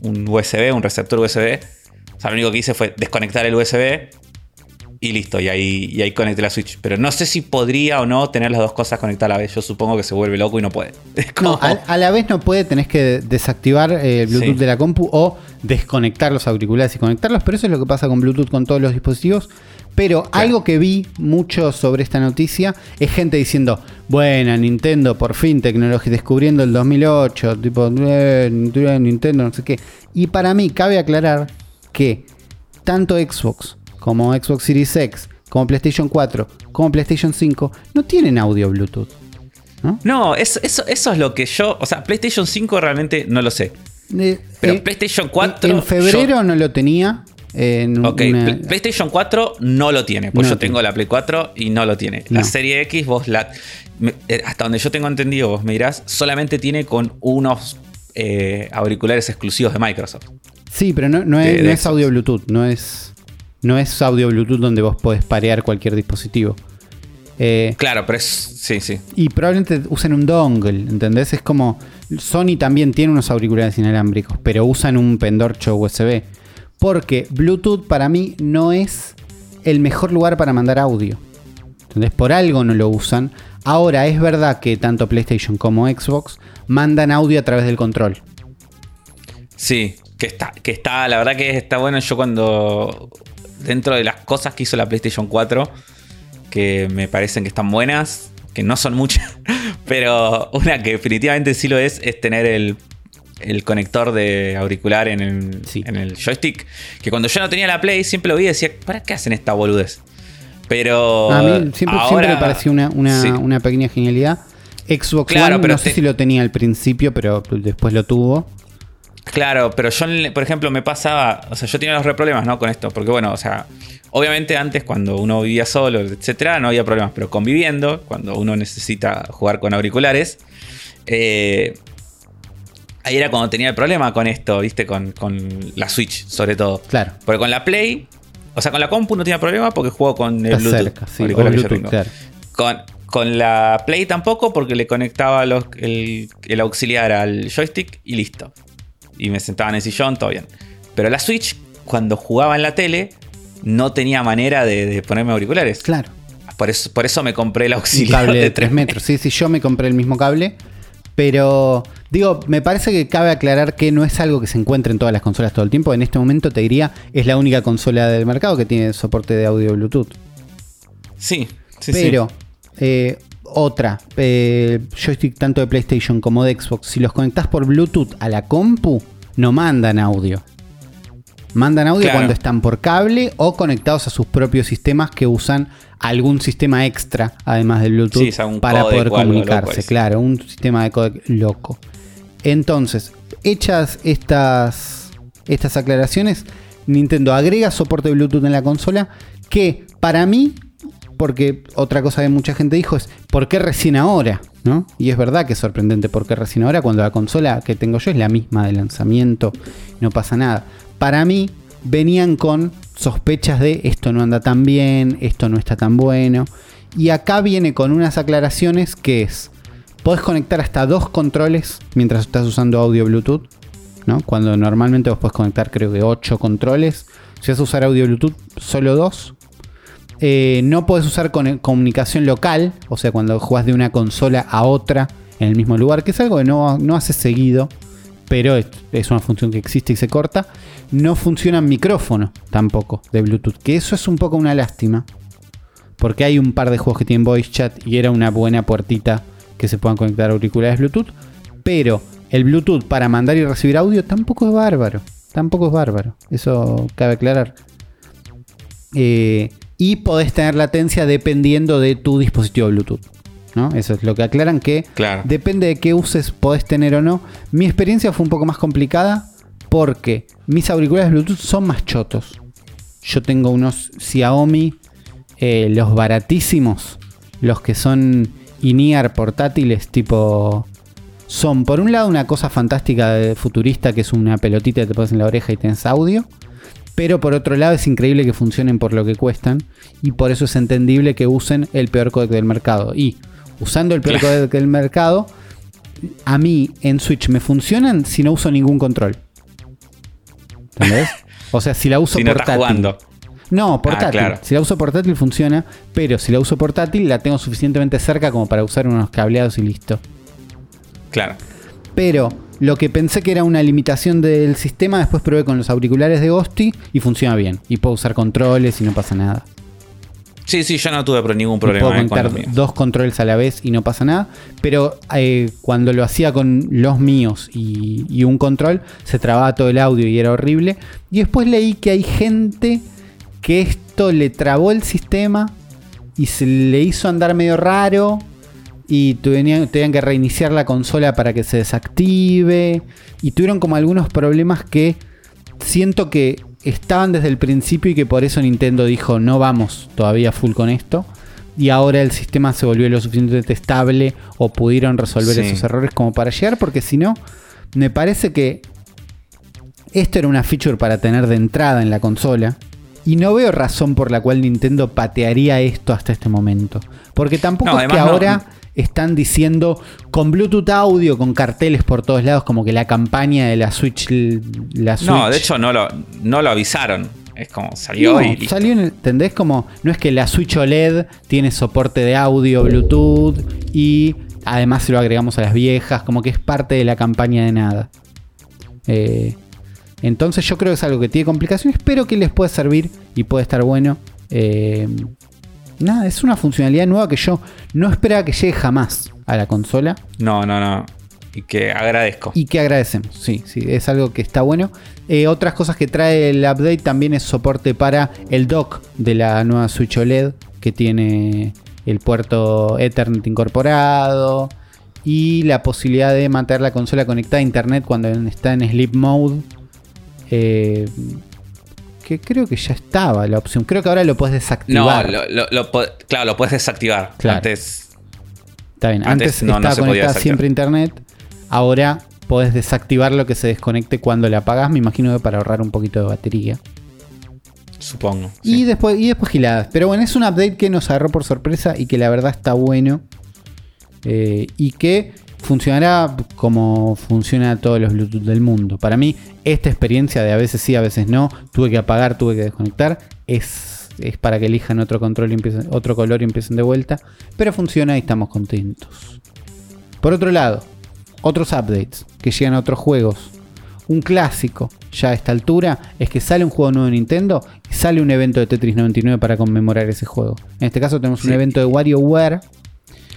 USB, un receptor USB. O sea, lo único que hice fue desconectar el USB y listo, y ahí, y ahí conecté la Switch. Pero no sé si podría o no tener las dos cosas conectadas a la vez. Yo supongo que se vuelve loco y no puede. Como- No, a, a la vez no puede, tenés que desactivar eh, el Bluetooth Sí. de la compu o desconectar los auriculares y conectarlos, pero eso es lo que pasa con Bluetooth con todos los dispositivos. Pero algo que vi mucho sobre esta noticia es gente diciendo, bueno, Nintendo por fin tecnología descubriendo el 2008, tipo, eh, Nintendo, no sé qué. Y para mí cabe aclarar que tanto Xbox como Xbox Series X, como PlayStation 4, como PlayStation 5, no tienen audio Bluetooth. ¿no? No, eso, eso, eso es lo que yo. O sea, PlayStation 5 realmente no lo sé. Eh, Pero eh, PlayStation 4. En, en febrero no lo tenía. en Ok, una- PlayStation 4 no lo tiene, pues No yo tengo tiene. la Play 4 y no lo tiene. La serie X, vos la. eh, hasta donde yo tengo entendido, vos me dirás, solamente tiene con unos eh, auriculares exclusivos de Microsoft. sí, pero no, no es, audio Bluetooth. No es, no es audio Bluetooth donde vos podés parear cualquier dispositivo. Eh, Claro, pero es. Sí, sí. y probablemente usen un dongle, ¿entendés? Es como. Sony también tiene unos auriculares inalámbricos, pero usan un pendorcho USB. Porque Bluetooth para mí no es el mejor lugar para mandar audio. ¿Entendés? Por algo no lo usan. Ahora es verdad que tanto PlayStation como Xbox mandan audio a través del control. Sí, que está, que está, la verdad que está bueno. Yo cuando. Dentro de las cosas que hizo la PlayStation 4, que me parecen que están buenas, que no son muchas, pero una que definitivamente sí lo es, es tener el, el conector de auricular en el, Sí. en el joystick. Que cuando yo no tenía la Play, siempre lo vi y decía, ¿para qué hacen esta boludez? Pero. A mí siempre, siempre me pareció una, una- Sí. una pequeña genialidad. Xbox Claro, One pero no sé te- si lo tenía al principio, pero después lo tuvo. Claro, pero yo, por ejemplo, me pasaba, o sea, yo tenía los re problemas, ¿no? Con esto, porque bueno, o sea, obviamente antes cuando uno vivía solo, etcétera, no había problemas, pero conviviendo, cuando uno necesita jugar con auriculares, eh, ahí era cuando tenía el problema con esto, ¿viste? Con, con la Switch, sobre todo. Claro. Porque con la Play, o sea, con la compu no tenía problema porque juego con el Está Bluetooth. cerca, sí, Bluetooth, claro. Con, con la Play tampoco porque le conectaba los- el, el auxiliar al joystick y listo. Y me sentaba en el sillón, todo bien. Pero la Switch, cuando jugaba en la tele, no tenía manera de, de ponerme auriculares. Claro. Por eso, por eso me compré el Un auxiliar cable de tres 3 metros. Sí, sí, yo me compré el mismo cable. Pero, digo, me parece que cabe aclarar que no es algo que se encuentre en todas las consolas todo el tiempo. En este momento te diría, es la única consola del mercado que tiene soporte de audio Bluetooth. Sí, sí, Pero, eh, otra, eh, joystick tanto de PlayStation como de Xbox, si los conectás por Bluetooth a la compu, no mandan audio. Mandan audio Claro. cuando están por cable o conectados a sus propios sistemas que usan algún sistema extra, además del Bluetooth, Sí, para poder comunicarse. Claro, un sistema de codec loco. Entonces, hechas estas, estas aclaraciones, Nintendo agrega soporte de Bluetooth en la consola que para mí, porque otra cosa que mucha gente dijo es, ¿por qué recién ahora? ¿No? Y es verdad que es sorprendente, ¿por qué recién ahora? Cuando la consola que tengo yo es la misma de lanzamiento, no pasa nada. Para mí, venían con sospechas de esto no anda tan bien, esto no está tan bueno. Y acá viene con unas aclaraciones que es, podés conectar hasta dos controles mientras estás usando audio Bluetooth, ¿no? Cuando normalmente vos podés conectar creo que 8 controles. Si vas a usar audio Bluetooth, solo dos. Eh, no podés usar con- comunicación local, o sea, cuando jugás de una consola a otra en el mismo lugar, que es algo que no, no hace seguido, pero es, es una función que existe y se corta. No funciona micrófono tampoco de Bluetooth, que eso es un poco una lástima, porque hay un par de juegos que tienen voice chat y era una buena puertita que se puedan conectar auriculares Bluetooth, pero el Bluetooth para mandar y recibir audio tampoco es bárbaro, tampoco es bárbaro, eso cabe aclarar. Eh, y podés tener latencia dependiendo de tu dispositivo Bluetooth. ¿no? Eso es lo que aclaran que Claro. depende de qué uses podés tener o no. Mi experiencia fue un poco más complicada porque mis auriculares Bluetooth son más chotos. Yo tengo unos Xiaomi, eh, los baratísimos, los que son in-ear portátiles tipo... Son por un lado una cosa fantástica de futurista que es una pelotita que te pones en la oreja y tienes audio. Pero por otro lado es increíble que funcionen por lo que cuestan. Y por eso es entendible que usen el peor codec del mercado. Y usando el peor Claro. codec del mercado, a mí en Switch me funcionan si no uso ningún control. ¿Entendés? O sea, si la uso Si no estás portátil. jugando. No, portátil. claro. Si la uso portátil funciona, pero si la uso portátil la tengo suficientemente cerca como para usar unos cableados y listo. Claro. Pero lo que pensé que era una limitación del sistema, después probé con los auriculares de Ghosty y funciona bien. Y puedo usar controles y no pasa nada. Sí, sí, yo no tuve pro- ningún Y puedo problema eh, con conectar dos controles a la vez y no pasa nada. Pero eh, cuando lo hacía con los míos y, y un control, se trababa todo el audio y era horrible. Y después leí que hay gente que esto le trabó el sistema y se le hizo andar medio raro. Y tenían que reiniciar la consola para que se desactive. Y tuvieron como algunos problemas que siento que estaban desde el principio y que por eso Nintendo dijo no vamos todavía full con esto. Y ahora el sistema se volvió lo suficientemente estable o pudieron resolver Sí. esos errores como para llegar. Porque si no, me parece que esto era una feature para tener de entrada en la consola. Y no veo razón por la cual Nintendo patearía esto hasta este momento. Porque tampoco No, es que no- ahora están diciendo con Bluetooth audio, con carteles por todos lados, como que la campaña de la Switch. La Switch No, de hecho no lo, no lo avisaron. Es como salió no, y listo. salió ¿entendés? Como no es que la Switch OLED tiene soporte de audio, Bluetooth y además se lo agregamos a las viejas, como que es parte de la campaña de nada. Eh, entonces yo creo que es algo que tiene complicaciones, pero que les puede servir y puede estar bueno. Eh, nada, es una funcionalidad nueva que yo no esperaba que llegue jamás a la consola. No, no, no. Y que agradezco. Y que agradecemos, sí, sí, es algo que está bueno. Eh, otras cosas que trae el update también es soporte para el dock de la nueva Switch OLED, que tiene el puerto Ethernet incorporado y la posibilidad de mantener la consola conectada a internet cuando está en sleep mode. Eh, que creo que ya estaba la opción. Creo que ahora lo puedes no, desactivar. lo, lo- lo po- claro, lo puedes desactivar. Claro. Antes. Está bien, Antes antes, no- no estaba conectada siempre a internet. Ahora podés desactivar lo que se desconecte cuando la apagas. Me imagino que para ahorrar un poquito de batería. Supongo. Y sí. después, y después giladas. Pero bueno, es un update que nos agarró por sorpresa y que la verdad está bueno. Eh, y que funcionará como funciona todos los Bluetooth del mundo. Para mí, esta experiencia de a veces sí, a veces no, tuve que apagar, tuve que desconectar, es, es para que elijan otro control y empiecen, otro color y empiecen de vuelta. Pero funciona y estamos contentos. Por otro lado, otros updates que llegan a otros juegos. Un clásico ya a esta altura es que sale un juego nuevo de Nintendo y sale un evento de Tetris 99 para conmemorar ese juego. En este caso tenemos un evento de WarioWare.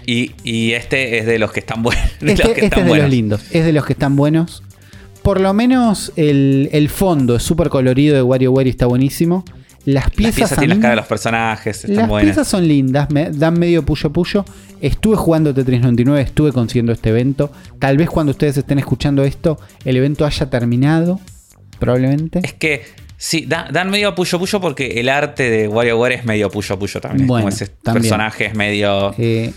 Y, y este es de los que están buenos. Este, los que este están es de buenos. los lindos, es de los que están buenos. Por lo menos el, el fondo es súper colorido de WarioWare y está buenísimo. Las Las piezas, piezas a tienen las caras de los personajes. Están las buenas. piezas son lindas, me dan medio puyo puyo. Estuve jugando Tetris 99, estuve consiguiendo este evento. Tal vez cuando ustedes estén escuchando esto, el evento haya terminado. Probablemente. Es que sí, da- dan medio puyo puyo porque el arte de WarioWare es medio puyo puyo también. Bueno, como ese también. personaje es medio, Eh,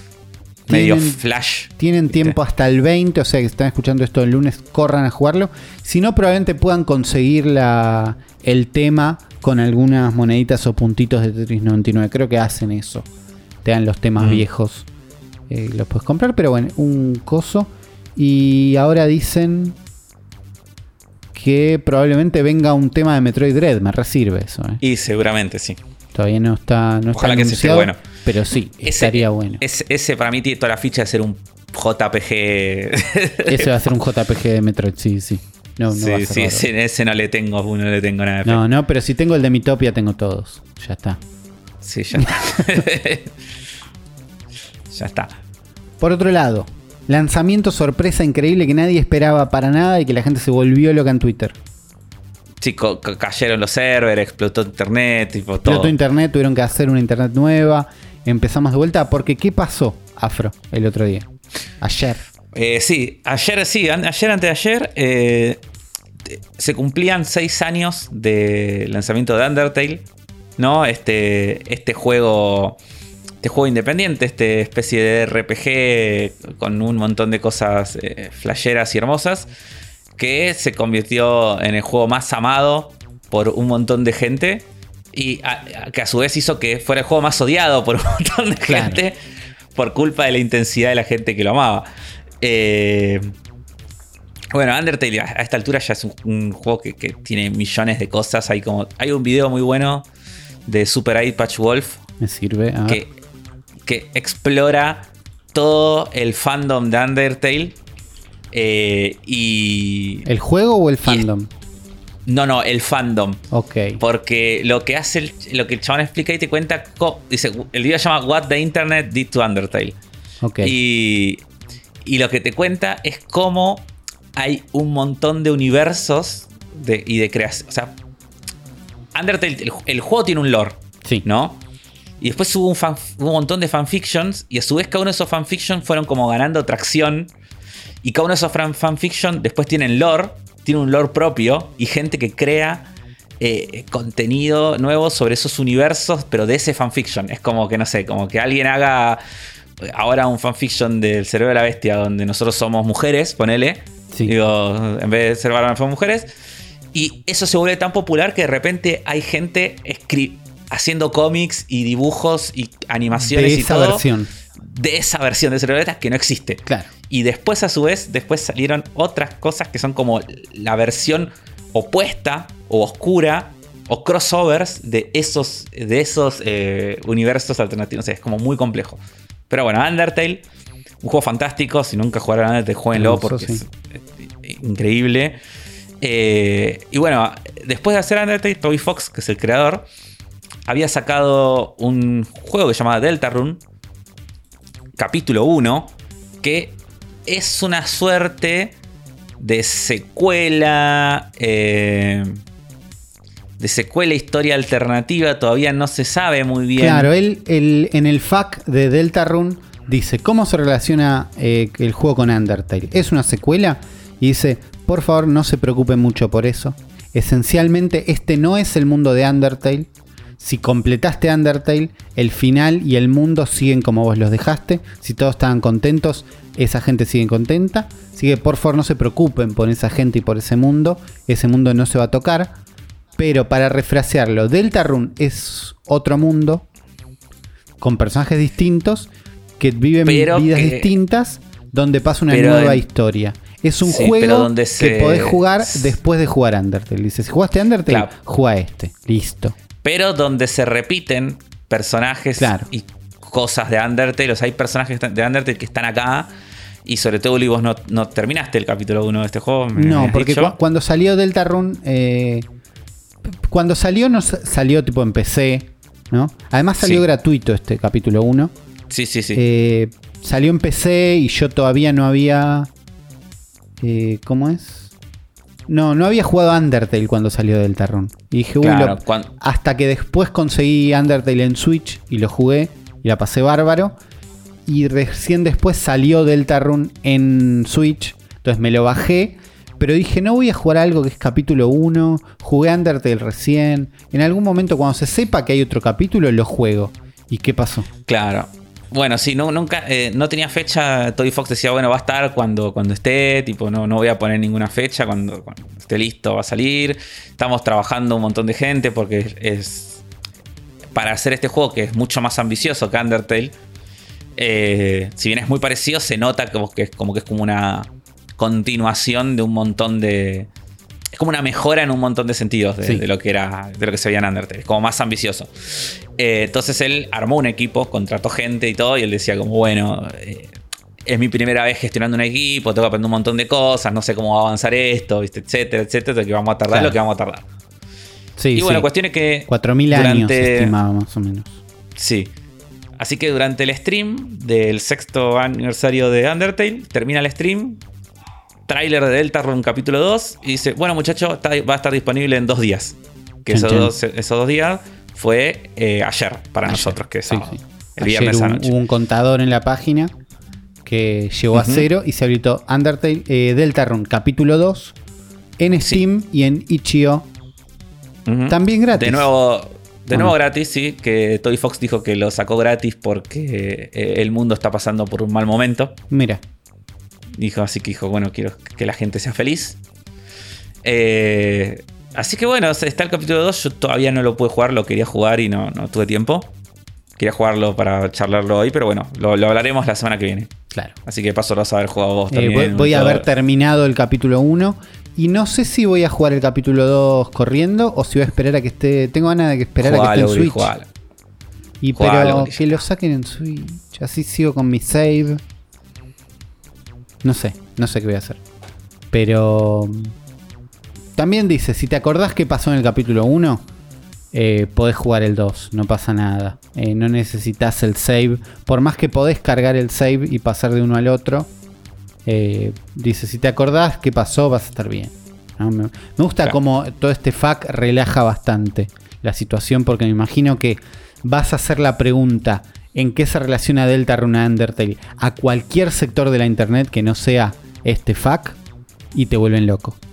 medio flash. Tienen tiempo hasta el 20, o sea que están escuchando esto el lunes, corran a jugarlo. Si no, probablemente puedan conseguir la, el tema con algunas moneditas o puntitos de Tetris 99. Creo que hacen eso. Te dan los temas Mm. viejos. eh, los puedes comprar, pero bueno, un coso. Y ahora dicen que probablemente venga un tema de Metroid Dread. Me resirve eso. eh. Y seguramente sí. Todavía no está, no está Ojalá que ese esté bueno. Pero sí, Ese- estaría bueno. Ese, ese para mí tiene toda la ficha de ser un JPG. Ese va a ser un JPG de Metroid, sí, sí. No, no sí, va a sí, ese, ese no le tengo, no le tengo nada de. No, no, pero si tengo el de Mitopia, tengo todos. Ya está. Sí, ya está. ya está. Por otro lado, lanzamiento sorpresa increíble que nadie esperaba para nada y que la gente se volvió loca en Twitter. Chico, ca- cayeron los servers, explotó internet, tipo todo. Explotó internet, tuvieron que hacer una internet nueva. Empezamos de vuelta porque ¿qué pasó? Afro el otro día. Ayer. Eh, sí, ayer sí, ayer antes de ayer eh, se cumplían seis años de lanzamiento de Undertale, ¿no? Este, este juego, este juego independiente, este especie de RPG con un montón de cosas eh, flasheras y hermosas, que se convirtió en el juego más amado por un montón de gente y que a su vez hizo que fuera el juego más odiado por un montón de gente por culpa de la intensidad de la gente que lo amaba. Eh, bueno, Undertale a esta altura ya es un, juego que, tiene millones de cosas. Hay, como, hay un video muy bueno de Super 8 Patch Wolf. Me sirve. Que, que, explora todo el fandom de Undertale. Eh, y. ¿El juego o el fandom? No, no, el fandom. Ok. Porque lo que hace, el, lo que el chabón explica y te cuenta. Dice, el video se llama What the Internet Did to Undertale. Ok. Y, y lo que te cuenta es cómo hay un montón de universos y de creación. O sea, Undertale, el, juego tiene un lore. Sí. ¿No? Y después hubo un, un, montón de fanfictions. Y a su vez, cada uno de esos fanfictions fueron como ganando tracción. Y cada uno de esos fanfictions después tienen lore. Tiene un lore propio. Y gente que crea eh, contenido nuevo sobre esos universos, pero de ese fanfiction. Es como que, no sé, como que alguien haga ahora un fanfiction del cerebro de la bestia donde nosotros somos mujeres, ponele Digo, en vez de ser varones, son mujeres. Y eso se vuelve tan popular que de repente hay gente haciendo cómics y dibujos y animaciones de y esa todo. Versión. De esa versión de Cerebretas que no existe. Claro. Y después, a su vez, después salieron otras cosas que son como la versión opuesta o oscura o crossovers de esos, de esos eh, universos alternativos. es como muy complejo. Pero bueno, Undertale un juego fantástico. Si nunca jugaron antes, jueguenlo porque es, increíble. Eh, y bueno, después de hacer Undertale, Toby Fox, que es el creador, había sacado un juego que se llama Deltarune, capítulo 1, que es una suerte de secuela. Eh, de secuela historia alternativa, todavía no se sabe muy bien. Claro, él, en el FAQ de Deltarune dice, ¿cómo se relaciona eh, el juego con Undertale? ¿Es una secuela? Y dice, por favor no se preocupen mucho por eso. Esencialmente este no es el mundo de Undertale. Si completaste Undertale, el final y el mundo siguen como vos los dejaste. Si todos estaban contentos, esa gente sigue contenta. Así que por favor no se preocupen por esa gente y por ese mundo. Ese mundo no se va a tocar. Pero para refrasearlo, Deltarune es otro mundo con personajes distintos que viven vidas distintas donde pasa una nueva historia. Es un juego que podés jugar después de jugar Undertale. Dice, si jugaste Undertale, juega este. Listo. Pero donde se repiten personajes y cosas de Undertale. O sea, hay personajes de Undertale que están acá. Y sobre todo, Uli, vos no, terminaste el capítulo 1 de este juego. No, porque cuando salió Deltarune. Eh, cuando salió, no salió tipo en PC. ¿no? Además salió gratuito este capítulo 1. Sí, sí, sí. Eh, salió en PC y yo todavía no había. Eh, ¿Cómo es? No, no había jugado Undertale cuando salió del Tarrón. Y dije, hasta que después conseguí Undertale en Switch y lo jugué y la pasé bárbaro. Y recién después salió Deltarune en Switch. Entonces me lo bajé. Pero dije, no voy a jugar algo que es capítulo 1. Jugué Undertale recién. En algún momento, cuando se sepa que hay otro capítulo, lo juego. ¿Y qué pasó? Claro. Bueno, sí, no, nunca, eh, no tenía fecha. Toby Fox decía, bueno, va a estar cuando, cuando esté, tipo, no, no voy a poner ninguna fecha, cuando, esté listo va a salir. Estamos trabajando un montón de gente porque es, para hacer este juego que es mucho más ambicioso que Undertale. Eh, si bien es muy parecido, se nota como que, como que es como una continuación de un montón de, es como una mejora en un montón de sentidos de, lo que era de lo que se veía en Undertale, como más ambicioso. Eh, entonces él armó un equipo, contrató gente y todo, y él decía como, bueno, eh, es mi primera vez gestionando un equipo, tengo que aprender un montón de cosas, no sé cómo va a avanzar esto, etcétera, etcétera, que vamos a tardar lo que vamos a tardar. Sí, y bueno, cuestión es que... 4.000 años estimado más o menos. Sí. Así que durante el stream del sexto aniversario de Undertale, termina el stream, tráiler de Deltarune capítulo 2 y dice, bueno muchachos, va a estar disponible en dos días. Que esos, Dos, esos dos días fue eh, ayer para nosotros, que es El Ayer viernes hubo, anoche. hubo un contador en la página que llegó a cero y se habilitó Undertale eh, Deltarune capítulo 2 en Steam y en Itch.io. También gratis. De nuevo, de ¿O nuevo gratis, sí. Que Toy Fox dijo que lo sacó gratis porque eh, el mundo está pasando por un mal momento. Mira, Dijo, así que dijo, bueno, quiero que la gente sea feliz. Eh, así que bueno, está el capítulo 2. Yo todavía no lo pude jugar, lo quería jugar y no, no tuve tiempo. Quería jugarlo para charlarlo hoy, pero bueno, lo, lo hablaremos la semana que viene. claro. Así que paso a haber jugado vos Eh, también. voy, voy a haber terminado el capítulo 1 y no sé si voy a jugar el capítulo 2 corriendo o si voy a esperar a que esté. Tengo ganas de que esperar a que esté en Switch. jugalo. Y Jugalo, pero que lo saquen en Switch. Así sigo con mi save. No sé, no sé qué voy a hacer. Pero mm, también dice, si te acordás qué pasó en el capítulo 1, eh, podés jugar el 2, no pasa nada. Eh, no necesitas el save. Por más que podés cargar el save y pasar de uno al otro. eh, dice, si te acordás qué pasó, vas a estar bien. ¿no? Me, gusta Claro. como todo este FAQ relaja bastante la situación porque me imagino que vas a hacer la pregunta en qué se relaciona Deltarune a Undertale a cualquier sector de la internet que no sea este FAQ y te vuelven loco.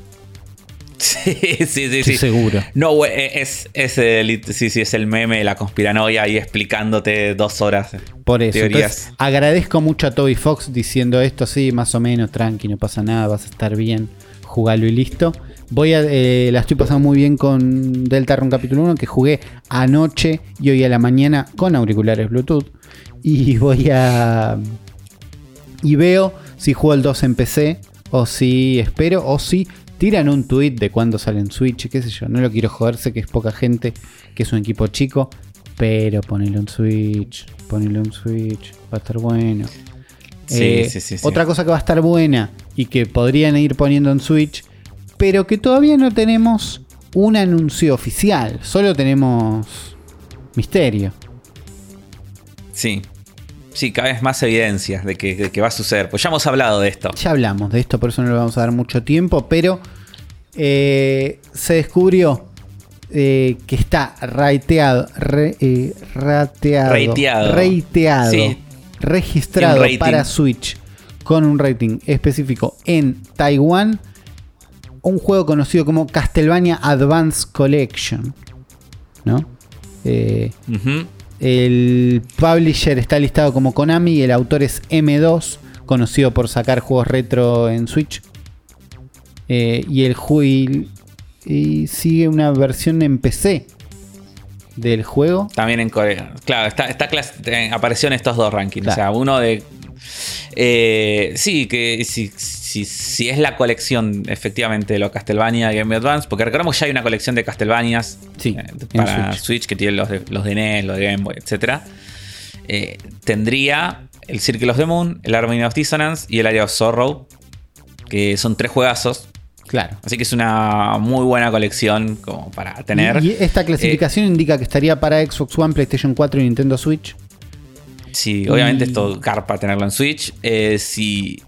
Sí, sí, sí. Estoy sí. seguro. No, güey, es, es el, sí, sí, es el meme de la conspiranoia ahí explicándote dos horas. Por eso. Teorías. Entonces, agradezco mucho a Toby Fox diciendo esto, sí, más o menos, tranqui, no pasa nada, vas a estar bien, jugalo y listo. Voy a, eh, la estoy pasando muy bien con Deltarune capítulo 1, que jugué anoche y hoy a la mañana con auriculares Bluetooth. Y voy a... Y veo si juego el 2 en PC, o si espero, o si tiran un tweet de cuándo sale en Switch, qué sé yo. No lo quiero joder, sé que es poca gente, que es un equipo chico, pero ponelo en Switch, ponelo en Switch, va a estar bueno. Sí, Eh, sí, sí, sí. Otra cosa que va a estar buena y que podrían ir poniendo en Switch, pero que todavía no tenemos un anuncio oficial, solo tenemos misterio. Sí. Sí, cada vez más evidencias de que, de que va a suceder. Pues ya hemos hablado de esto. Ya hablamos de esto, por eso no le vamos a dar mucho tiempo, pero eh, se descubrió eh, que está rateado, re- eh, rateado, Rateado. rateado, Sí. registrado para Switch con un rating específico en Taiwán, un juego conocido como Castlevania Advance Collection, ¿no? Eh, el publisher está listado como Konami y el autor es M2, conocido por sacar juegos retro en Switch. Eh, y el juego y sigue una versión en PC del juego. También en Corea. Claro, está, está eh, apareció en estos dos rankings. Claro. O sea, uno de. Eh, sí, que si, si, si es la colección efectivamente de los Castlevania Game Boy Advance, porque recordemos que ya hay una colección de Castlevanias Sí, eh, para Switch. Switch. que tiene los de, los de NES, los de Game Boy, etc. tendría el Circle of the Moon, el Harmony of Dissonance y el Area of Sorrow, que son tres juegazos. Claro. Así que es una muy buena colección como para tener. Y, y esta clasificación indica que estaría para Xbox One, PlayStation 4 y Nintendo Switch. Sí, obviamente Y- esto carpa tenerlo en Switch. Eh, si,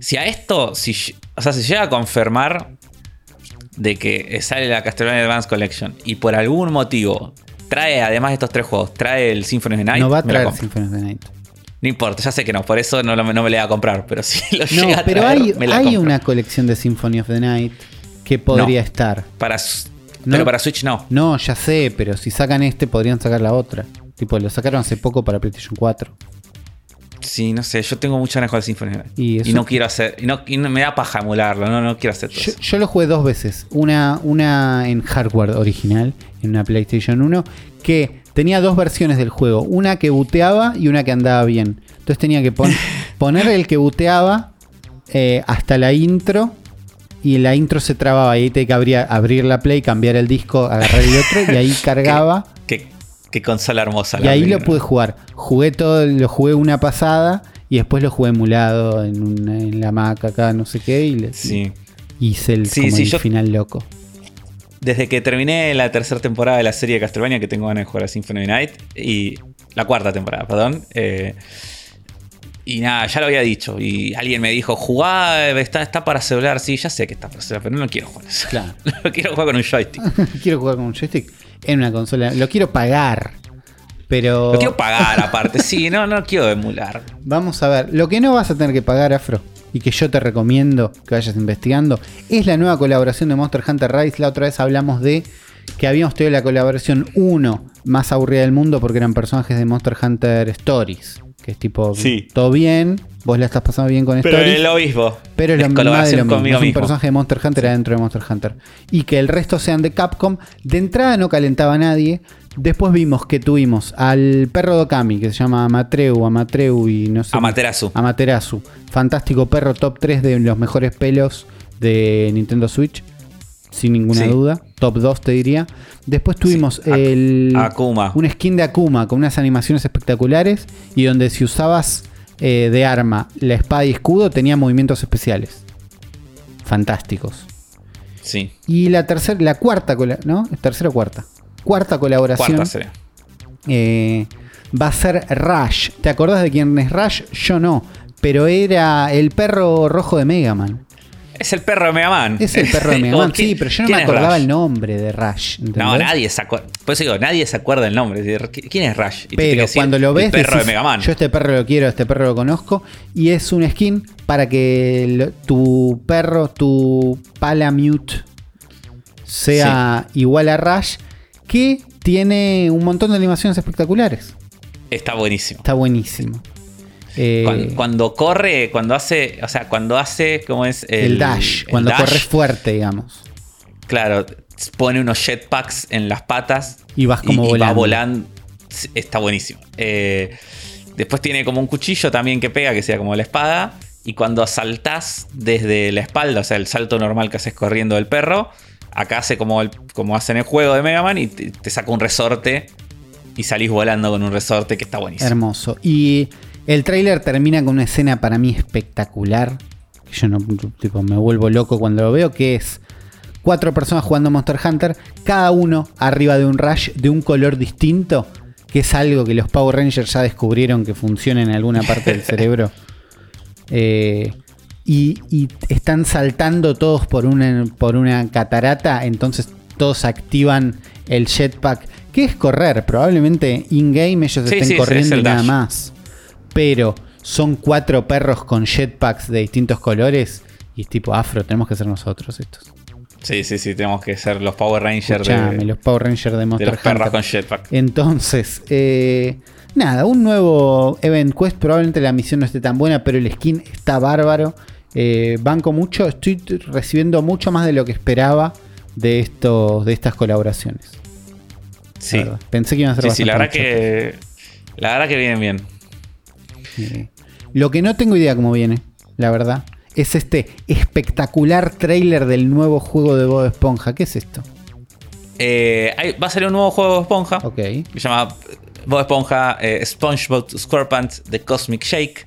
si a esto, si, o sea, si llega a confirmar de que sale la Castlevania Advance Collection y por algún motivo trae, además de estos tres juegos, trae el Symphony of the Night, no va a traer. Symphony of the Night. No importa, ya sé que no, por eso no, lo- no me la voy a comprar, pero si lo No, llega a pero traer, hay, me la hay compro. una colección de Symphony of the Night que podría No. estar. Para. Pero para Switch no. No, ya sé, pero si sacan este podrían sacar la otra. Tipo, lo sacaron hace poco para PlayStation 4. Sí, no sé, yo tengo muchas ganas de jugar Symphony. Y Y, no quiero hacer, y, no, y no- me da paja emularlo, no, no quiero hacer todo Yo, eso. yo lo jugué dos veces. Una, una en hardware original, en una PlayStation 1, que tenía dos versiones del juego. Una que buteaba y una que andaba bien. Entonces tenía que pon- poner el que buteaba eh, hasta la intro. Y la intro se trababa y ahí tenía que abrir, abrir la play, cambiar el disco, agarrar el otro y ahí cargaba. Qué, consola hermosa. Y la ahí lo pude jugar. Jugué todo, lo jugué una pasada y después lo jugué emulado en, una- en la Mac acá, no sé qué, y le, Sí. hice el, Sí, como sí, el yo- final loco. Desde que terminé la tercera temporada de la serie de Castlevania, que tengo ganas de jugar a Symphony Night, y la cuarta temporada, perdón. eh, y nada, ya lo había dicho. Y alguien me dijo, jugá, está, está para celular. Sí, ya sé que está para celular, pero no quiero jugar eso. Claro. Lo quiero jugar con un joystick. quiero jugar con un joystick en una consola. Lo quiero pagar. Pero. Lo quiero pagar aparte, sí, no, no quiero emular. Vamos a ver. Lo que no vas a tener que pagar, Afro, y que yo te recomiendo que vayas investigando, es la nueva colaboración de Monster Hunter Rise. La otra vez hablamos de que habíamos tenido la colaboración 1 más aburrida del mundo porque eran personajes de Monster Hunter Stories. Que es tipo, Sí. todo bien, vos la estás pasando bien con Pero Stories. es lo mismo. Pero es, lo más de colaboración lo mismo. Es un mismo. personaje de Monster Hunter adentro de Monster Hunter. Y que el resto sean de Capcom. De entrada no calentaba a nadie. Después vimos que tuvimos al perro de Okami, que se llama Amatreu, Amatreu y no sé. Amaterasu. Amaterasu. Fantástico perro, top 3 de los mejores pelos de Nintendo Switch. Sin ninguna Sí. duda. Top 2 te diría. Después tuvimos el. Akuma. Un skin de Akuma con unas animaciones espectaculares. Y donde si usabas eh, de arma la espada y escudo tenía movimientos especiales. Fantásticos. Sí. Y la tercera, la cuarta, ¿no? Tercera o cuarta. Cuarta colaboración Cuarta eh, va a ser Rush. ¿Te acordás de quién es Rush? Yo no. Pero era el perro rojo de Mega Man. Es el perro de Mega Man. Es el perro de Mega Man. ¿Quién- Sí, pero yo no me acordaba el nombre de Rush. No, nadie se acuerda. Por eso digo, nadie se acuerda el nombre. ¿Quién es Rush? Y Pero decir, cuando lo ves, El perro decís, de Mega Man. yo este perro lo quiero, este perro lo conozco. Y es un skin para que lo- tu perro, tu Palamute, sea igual a Rush, que tiene un montón de animaciones espectaculares. Está buenísimo. Está buenísimo. Eh, Cuando, cuando corre, cuando hace, o sea, cuando hace, ¿cómo es? el, dash, el cuando dash, corres fuerte, digamos. Claro, pone unos jetpacks en las patas Y vas como y, y volando. va volando. Está buenísimo. Eh, después tiene como un cuchillo también que pega, que sea como la espada. Y cuando saltás desde la espalda, o sea, el salto normal que haces corriendo del perro, acá hace como, el, como hace en el juego de Mega Man y te, te saca un resorte y salís volando con un resorte que está buenísimo. Hermoso. Y el tráiler termina con una escena para mí espectacular. que Yo no tipo, me vuelvo loco cuando lo veo, que es cuatro personas jugando Monster Hunter, cada uno arriba de un rush de un color distinto, que es algo que los Power Rangers ya descubrieron que funciona en alguna parte del cerebro. Eh, y, y están saltando todos por una, por una catarata, entonces todos activan el jetpack, que es correr. Probablemente in-game ellos Sí, estén sí, corriendo y nada más. Pero son cuatro perros con jetpacks de distintos colores. Y es tipo afro, tenemos que ser nosotros estos. Sí, sí, sí, tenemos que ser los Power Rangers de, los Power Rangers de de Monster los perros con jetpack. Entonces, eh, nada, un nuevo Event Quest. Probablemente la misión no esté tan buena, pero el skin está bárbaro. Eh, banco mucho, estoy recibiendo mucho más de lo que esperaba de, estos, de estas colaboraciones. la Sí. Pensé que iban a ser sí, sí, la verdad que. La verdad que vienen bien. Eh, Lo que no tengo idea cómo viene, la verdad, es este espectacular trailer del nuevo juego de Bob Esponja. ¿Qué es esto? Eh, hay- va a salir un nuevo juego de Esponja. Ok. Que se llama Bob Esponja eh, SpongeBob SquarePants The Cosmic Shake.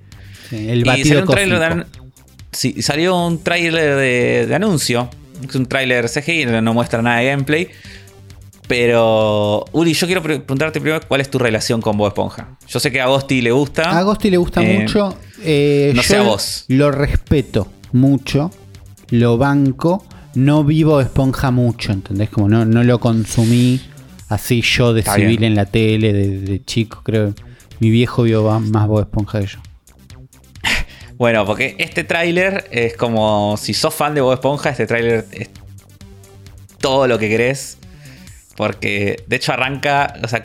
Sí, el y batido salió un trailer de, sí, salió un trailer de, de anuncio. Es un trailer CGI, no muestra nada de gameplay. Pero, Uri, yo quiero pre- preguntarte primero cuál es tu relación con Bob Esponja. Yo sé que a Agosti le gusta. A Agosti le gusta Eh, mucho. eh, no yo sé a vos. Lo respeto mucho. Lo banco. No vivo Esponja mucho, ¿entendés? Como no, no lo consumí así yo de Está civil bien. en la tele, de, de chico, creo. Mi viejo vio más Bob Esponja que yo. Bueno, porque este tráiler es como si sos fan de Bob Esponja, este tráiler es todo lo que querés. Porque de hecho arranca, o sea,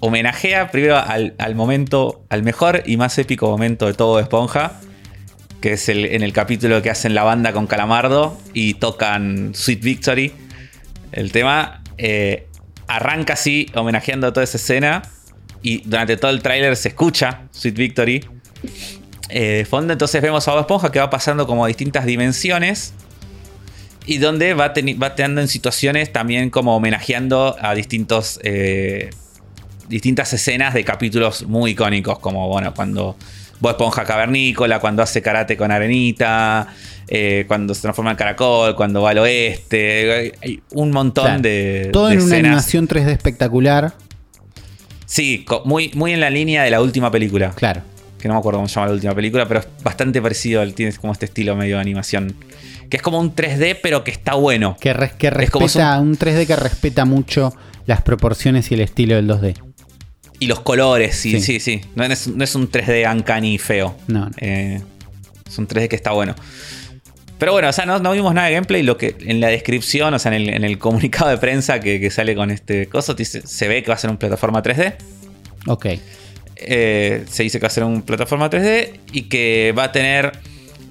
homenajea primero al, momento, al mejor y más épico momento de todo Esponja, que es el, en el capítulo que hacen la banda con Calamardo y tocan Sweet Victory, el tema. eh, arranca así, homenajeando toda esa escena, y durante todo el tráiler se escucha Sweet Victory eh, de fondo. Entonces vemos a Bob Esponja que va pasando como distintas dimensiones. Y donde va, teniendo en situaciones también como homenajeando a distintos. eh, distintas escenas de capítulos muy icónicos. Como bueno, cuando Bob Esponja cavernícola, cuando hace karate con arenita. eh, cuando se transforma en caracol, cuando va al oeste. Hay un montón Claro. de. Todo de en una animación 3D espectacular. Sí, muy, muy en la línea de la última película. Claro. que no me acuerdo cómo se llama la última película, pero es bastante parecido, al- tiene como este estilo medio de animación. Que es como un 3D, pero que está bueno. Que, res- que Es como respeta, un 3D que respeta mucho las proporciones y el estilo del 2D. Y los colores, sí, Sí. sí, sí. No, es, no es un 3D uncanny feo. No, no. Eh, es un 3D que está bueno. Pero bueno, o sea, no, no vimos nada de gameplay. Lo que en la descripción, o sea, en el, en el comunicado de prensa que, que sale con este coso, se ve que va a ser una plataforma 3D. Ok. Eh, se dice que va a ser una plataforma 3D y que va a tener.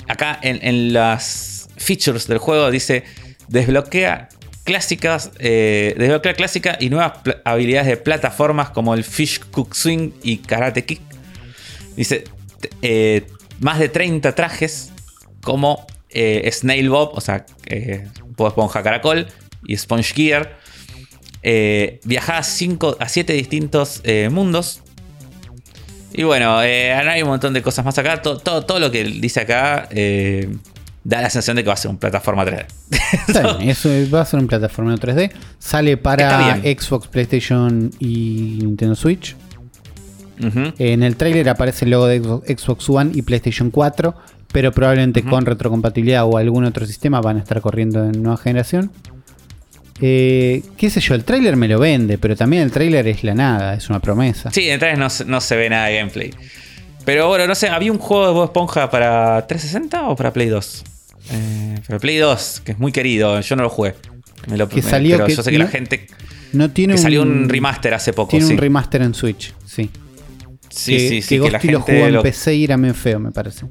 Acá en, en las features del juego dice desbloquea clásicas, eh, desbloquea clásica y nuevas habilidades de plataformas como el Fish Cook Swing y Karate Kick. Dice eh, más de 30 trajes como eh, Snail Bob, o sea, eh, Bob Esponja Caracol y Sponge Gear. Eh, viajar a 5 a 7 distintos eh, mundos. Y bueno, eh, hay un montón de cosas más acá. Todo, todo, todo lo que dice acá eh, da la sensación de que va a ser una plataforma 3D. Está bien, eso va a ser una plataforma 3D. Sale para. Xbox, PlayStation y Nintendo Switch. En el tráiler aparece el logo de Xbox- One y PlayStation 4, pero probablemente con retrocompatibilidad o algún otro sistema van a estar corriendo en nueva generación. Eh, qué sé yo, el tráiler me lo vende, pero también el tráiler es la nada, es una promesa. Sí, en 3 no, se- no se ve nada de gameplay. Pero bueno, no sé, ¿había un juego de Bob Esponja para 360 o para Play 2? Eh, para Play 2, que es muy querido, yo no lo jugué. Me lo, Que salió pero que yo sé que no- la gente. No tiene Que salió un remaster hace poco. Tiene sí. un remaster en Switch, sí. sí, que, sí, que sí, que la Ghosty lo gente. jugó en lo- PC y era medio feo, me parece.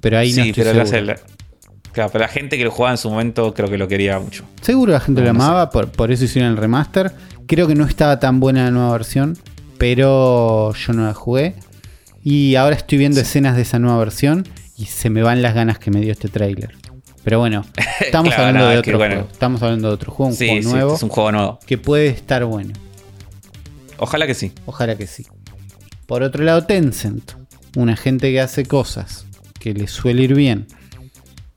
Pero ahí no sí, estoy pero, seguro. la- claro, pero la gente que lo jugaba en su momento creo que lo quería mucho. Seguro la gente No, lo no amaba, por, por eso hicieron el remaster. Creo que no estaba tan buena la nueva versión, pero yo no la jugué. Y ahora estoy viendo escenas de esa nueva versión y se me van las ganas que me dio este tráiler. Pero bueno, estamos Claro, hablando no, de es que otro bueno. juego. Estamos hablando de otro juego, un sí, juego sí, nuevo es un juego nuevo. que puede estar bueno. Ojalá que sí. Ojalá que sí. Por otro lado, Tencent, una gente que hace cosas que le suele ir bien,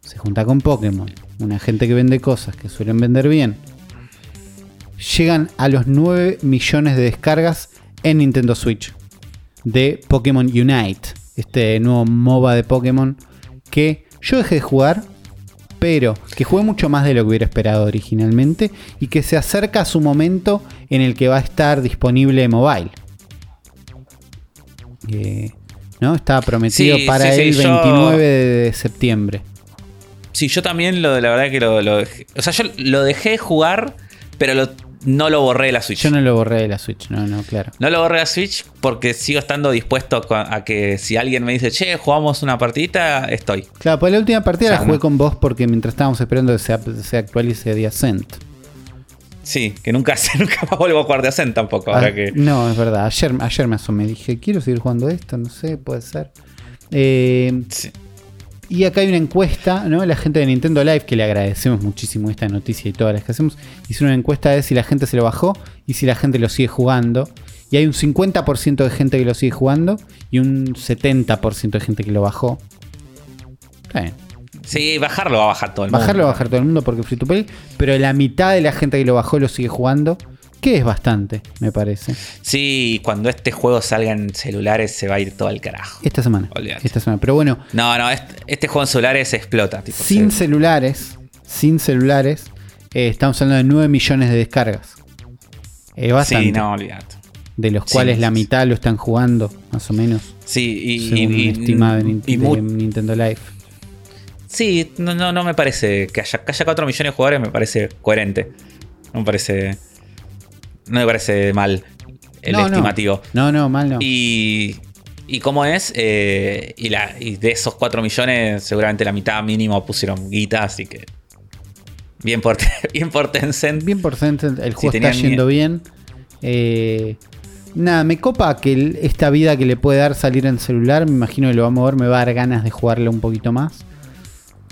se junta con Pokémon, una gente que vende cosas que suelen vender bien. Llegan a los 9 millones de descargas en Nintendo Switch de Pokémon Unite, este nuevo MOBA de Pokémon que yo dejé de jugar, pero que jugué mucho más de lo que hubiera esperado originalmente y que se acerca a su momento en el que va a estar disponible mobile. Eh, ¿No? Estaba prometido Sí, para sí, sí, el yo- 29 de septiembre. Sí, yo también lo, la verdad que lo, lo dejé. O sea, yo lo dejé jugar, pero lo- no lo borré de la Switch. Yo no lo borré de la Switch, no, no, claro. No lo borré de la Switch porque sigo estando dispuesto a que si alguien me dice, che, jugamos una partidita, estoy. Claro, pues la última partida O sea, la jugué no. con vos porque mientras estábamos esperando que se, se actualice The Ascent. Sí, que nunca, nunca más vuelvo a jugar de Ascent tampoco. Ahora Ah, que. No, es verdad. Ayer, ayer me asomé. Dije, quiero seguir jugando esto. No sé, puede ser. Eh, Sí. Y acá hay una encuesta, ¿no? La gente de Nintendo Live, que le agradecemos muchísimo esta noticia y todas las que hacemos, hizo una encuesta de si la gente se lo bajó y si la gente lo sigue jugando. Y hay un 50% de gente que lo sigue jugando y un 70% de gente que lo bajó. Está bien. Sí, bajarlo va a bajar todo el mundo. Bajarlo va a bajar todo el mundo porque es free to play, pero la mitad de la gente que lo bajó lo sigue jugando, que es bastante, me parece. Sí, cuando este juego salga en celulares se va a ir todo al carajo. Esta semana. Esta semana. Pero bueno, No, no, este, este juego en celulares explota. Tipo, sin se- celulares, sin celulares, eh, estamos hablando de 9 millones de descargas. Es bastante. Sí, no, olvídate. De los Sí, cuales la sí, mitad lo están jugando, más o menos. Sí, y, según y- estimado de, y Nintendo Live. Sí, no, no, no me parece que haya, que haya 4 millones de jugadores, me parece coherente. No me parece. No me parece mal el No, no. estimativo. No, no, mal no. Y, y cómo es, eh, y, la, y de esos 4 millones, seguramente la mitad mínimo pusieron guita, así que. Bien por, bien por Tencent. Bien por Tencent, el Si juego está yendo bien. Eh, nada, me copa que el- esta vida que le puede dar salir en celular, me imagino que lo va a mover, me va a dar ganas de jugarlo un poquito más.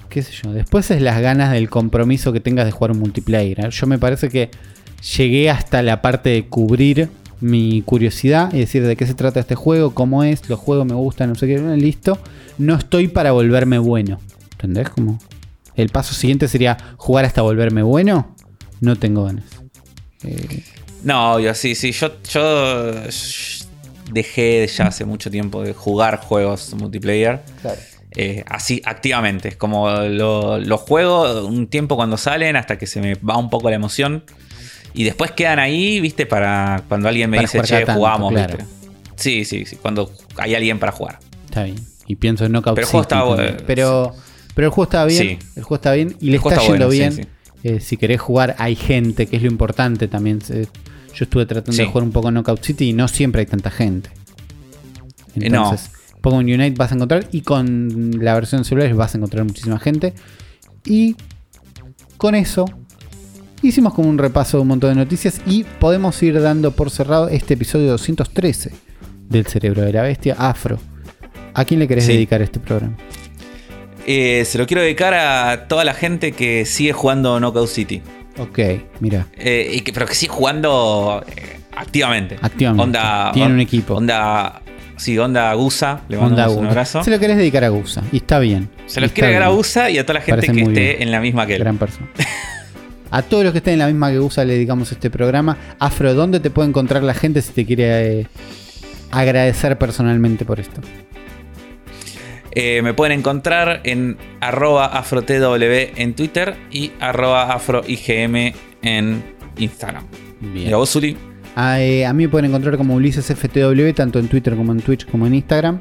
Qué sé yo. Después es las ganas del compromiso que tengas de jugar un multiplayer. ¿eh? Yo me parece que llegué hasta la parte de cubrir mi curiosidad y decir de qué se trata este juego, cómo es, los juegos me gustan, no sé qué, listo. No estoy para volverme bueno. ¿Entendés? Como el paso siguiente sería jugar hasta volverme bueno. No tengo ganas. Eh, No, yo sí, sí. Yo, yo dejé ya hace mucho tiempo de jugar juegos multiplayer. eh, así activamente. Es como lo, lo juego un tiempo cuando salen hasta que se me va un poco la emoción. Y después quedan ahí, viste, para cuando alguien me Para dice, che, tanto, jugamos, claro. viste. Sí, sí, sí. Cuando hay alguien para jugar. Está bien. Y pienso en Knockout Pero el juego City bueno. pero, pero el juego estaba bien. Sí. El juego está bien y le está está yendo bueno, bien. sí, sí. Eh, si querés jugar, hay gente, que es lo importante también. Eh, Yo estuve tratando de jugar un poco Knockout City y no siempre hay tanta gente. Eh, no. Entonces, Pokémon Unite vas a encontrar y con la versión celular vas a encontrar muchísima gente. Y con eso hicimos como un repaso de un montón de noticias y podemos ir dando por cerrado este episodio 213 del Cerebro de la Bestia Afro. ¿A quién le querés Sí. dedicar este programa? Eh, se lo quiero dedicar a toda la gente que sigue jugando Knockout City. Ok, mira. Eh, y que, pero que sigue jugando eh, activamente. Activamente. Onda, Tiene un equipo. Onda. Sí, onda Gusa. Le Onda mandamos un Gusa. abrazo. Se lo querés dedicar a Gusa. Y está bien. Se quiere está dar a bien. USA y a toda la gente Parece que esté bien. en la misma que él. Gran persona. A todos los que estén en la misma que Gusa le dedicamos este programa. Afro, ¿dónde te puede encontrar la gente si te quiere eh, agradecer personalmente por esto? Eh, me pueden encontrar en arroba afrotw en Twitter y arroba afroigm en Instagram. Bien. ¿Y a vos, Zuli? A, eh, a mí me pueden encontrar como Ulises FTW, tanto en Twitter como en Twitch como en Instagram.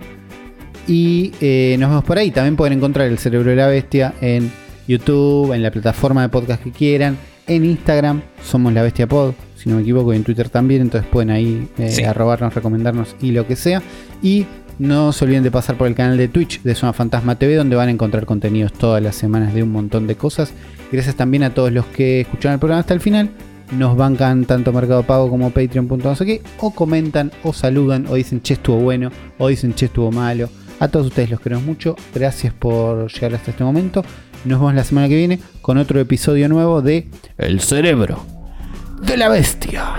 Y nos vemos por ahí. También pueden encontrar el cerebro de la bestia en YouTube, en la plataforma de podcast que quieran. En Instagram somos la bestia pod, si no me equivoco, y en Twitter también. Entonces pueden ahí eh, Sí. arrobarnos, recomendarnos y lo que sea. Y no se olviden de pasar por el canal de Twitch de Zona Fantasma TV, donde van a encontrar contenidos todas las semanas de un montón de cosas. Gracias también a todos los que escucharon el programa hasta el final nos bancan tanto Mercado Pago como Patreon. No sé qué, o comentan, o saludan, o dicen che estuvo bueno, o dicen che estuvo malo. A todos ustedes los queremos mucho. Gracias por llegar hasta este momento. Nos vemos la semana que viene con otro episodio nuevo de El cerebro de la bestia.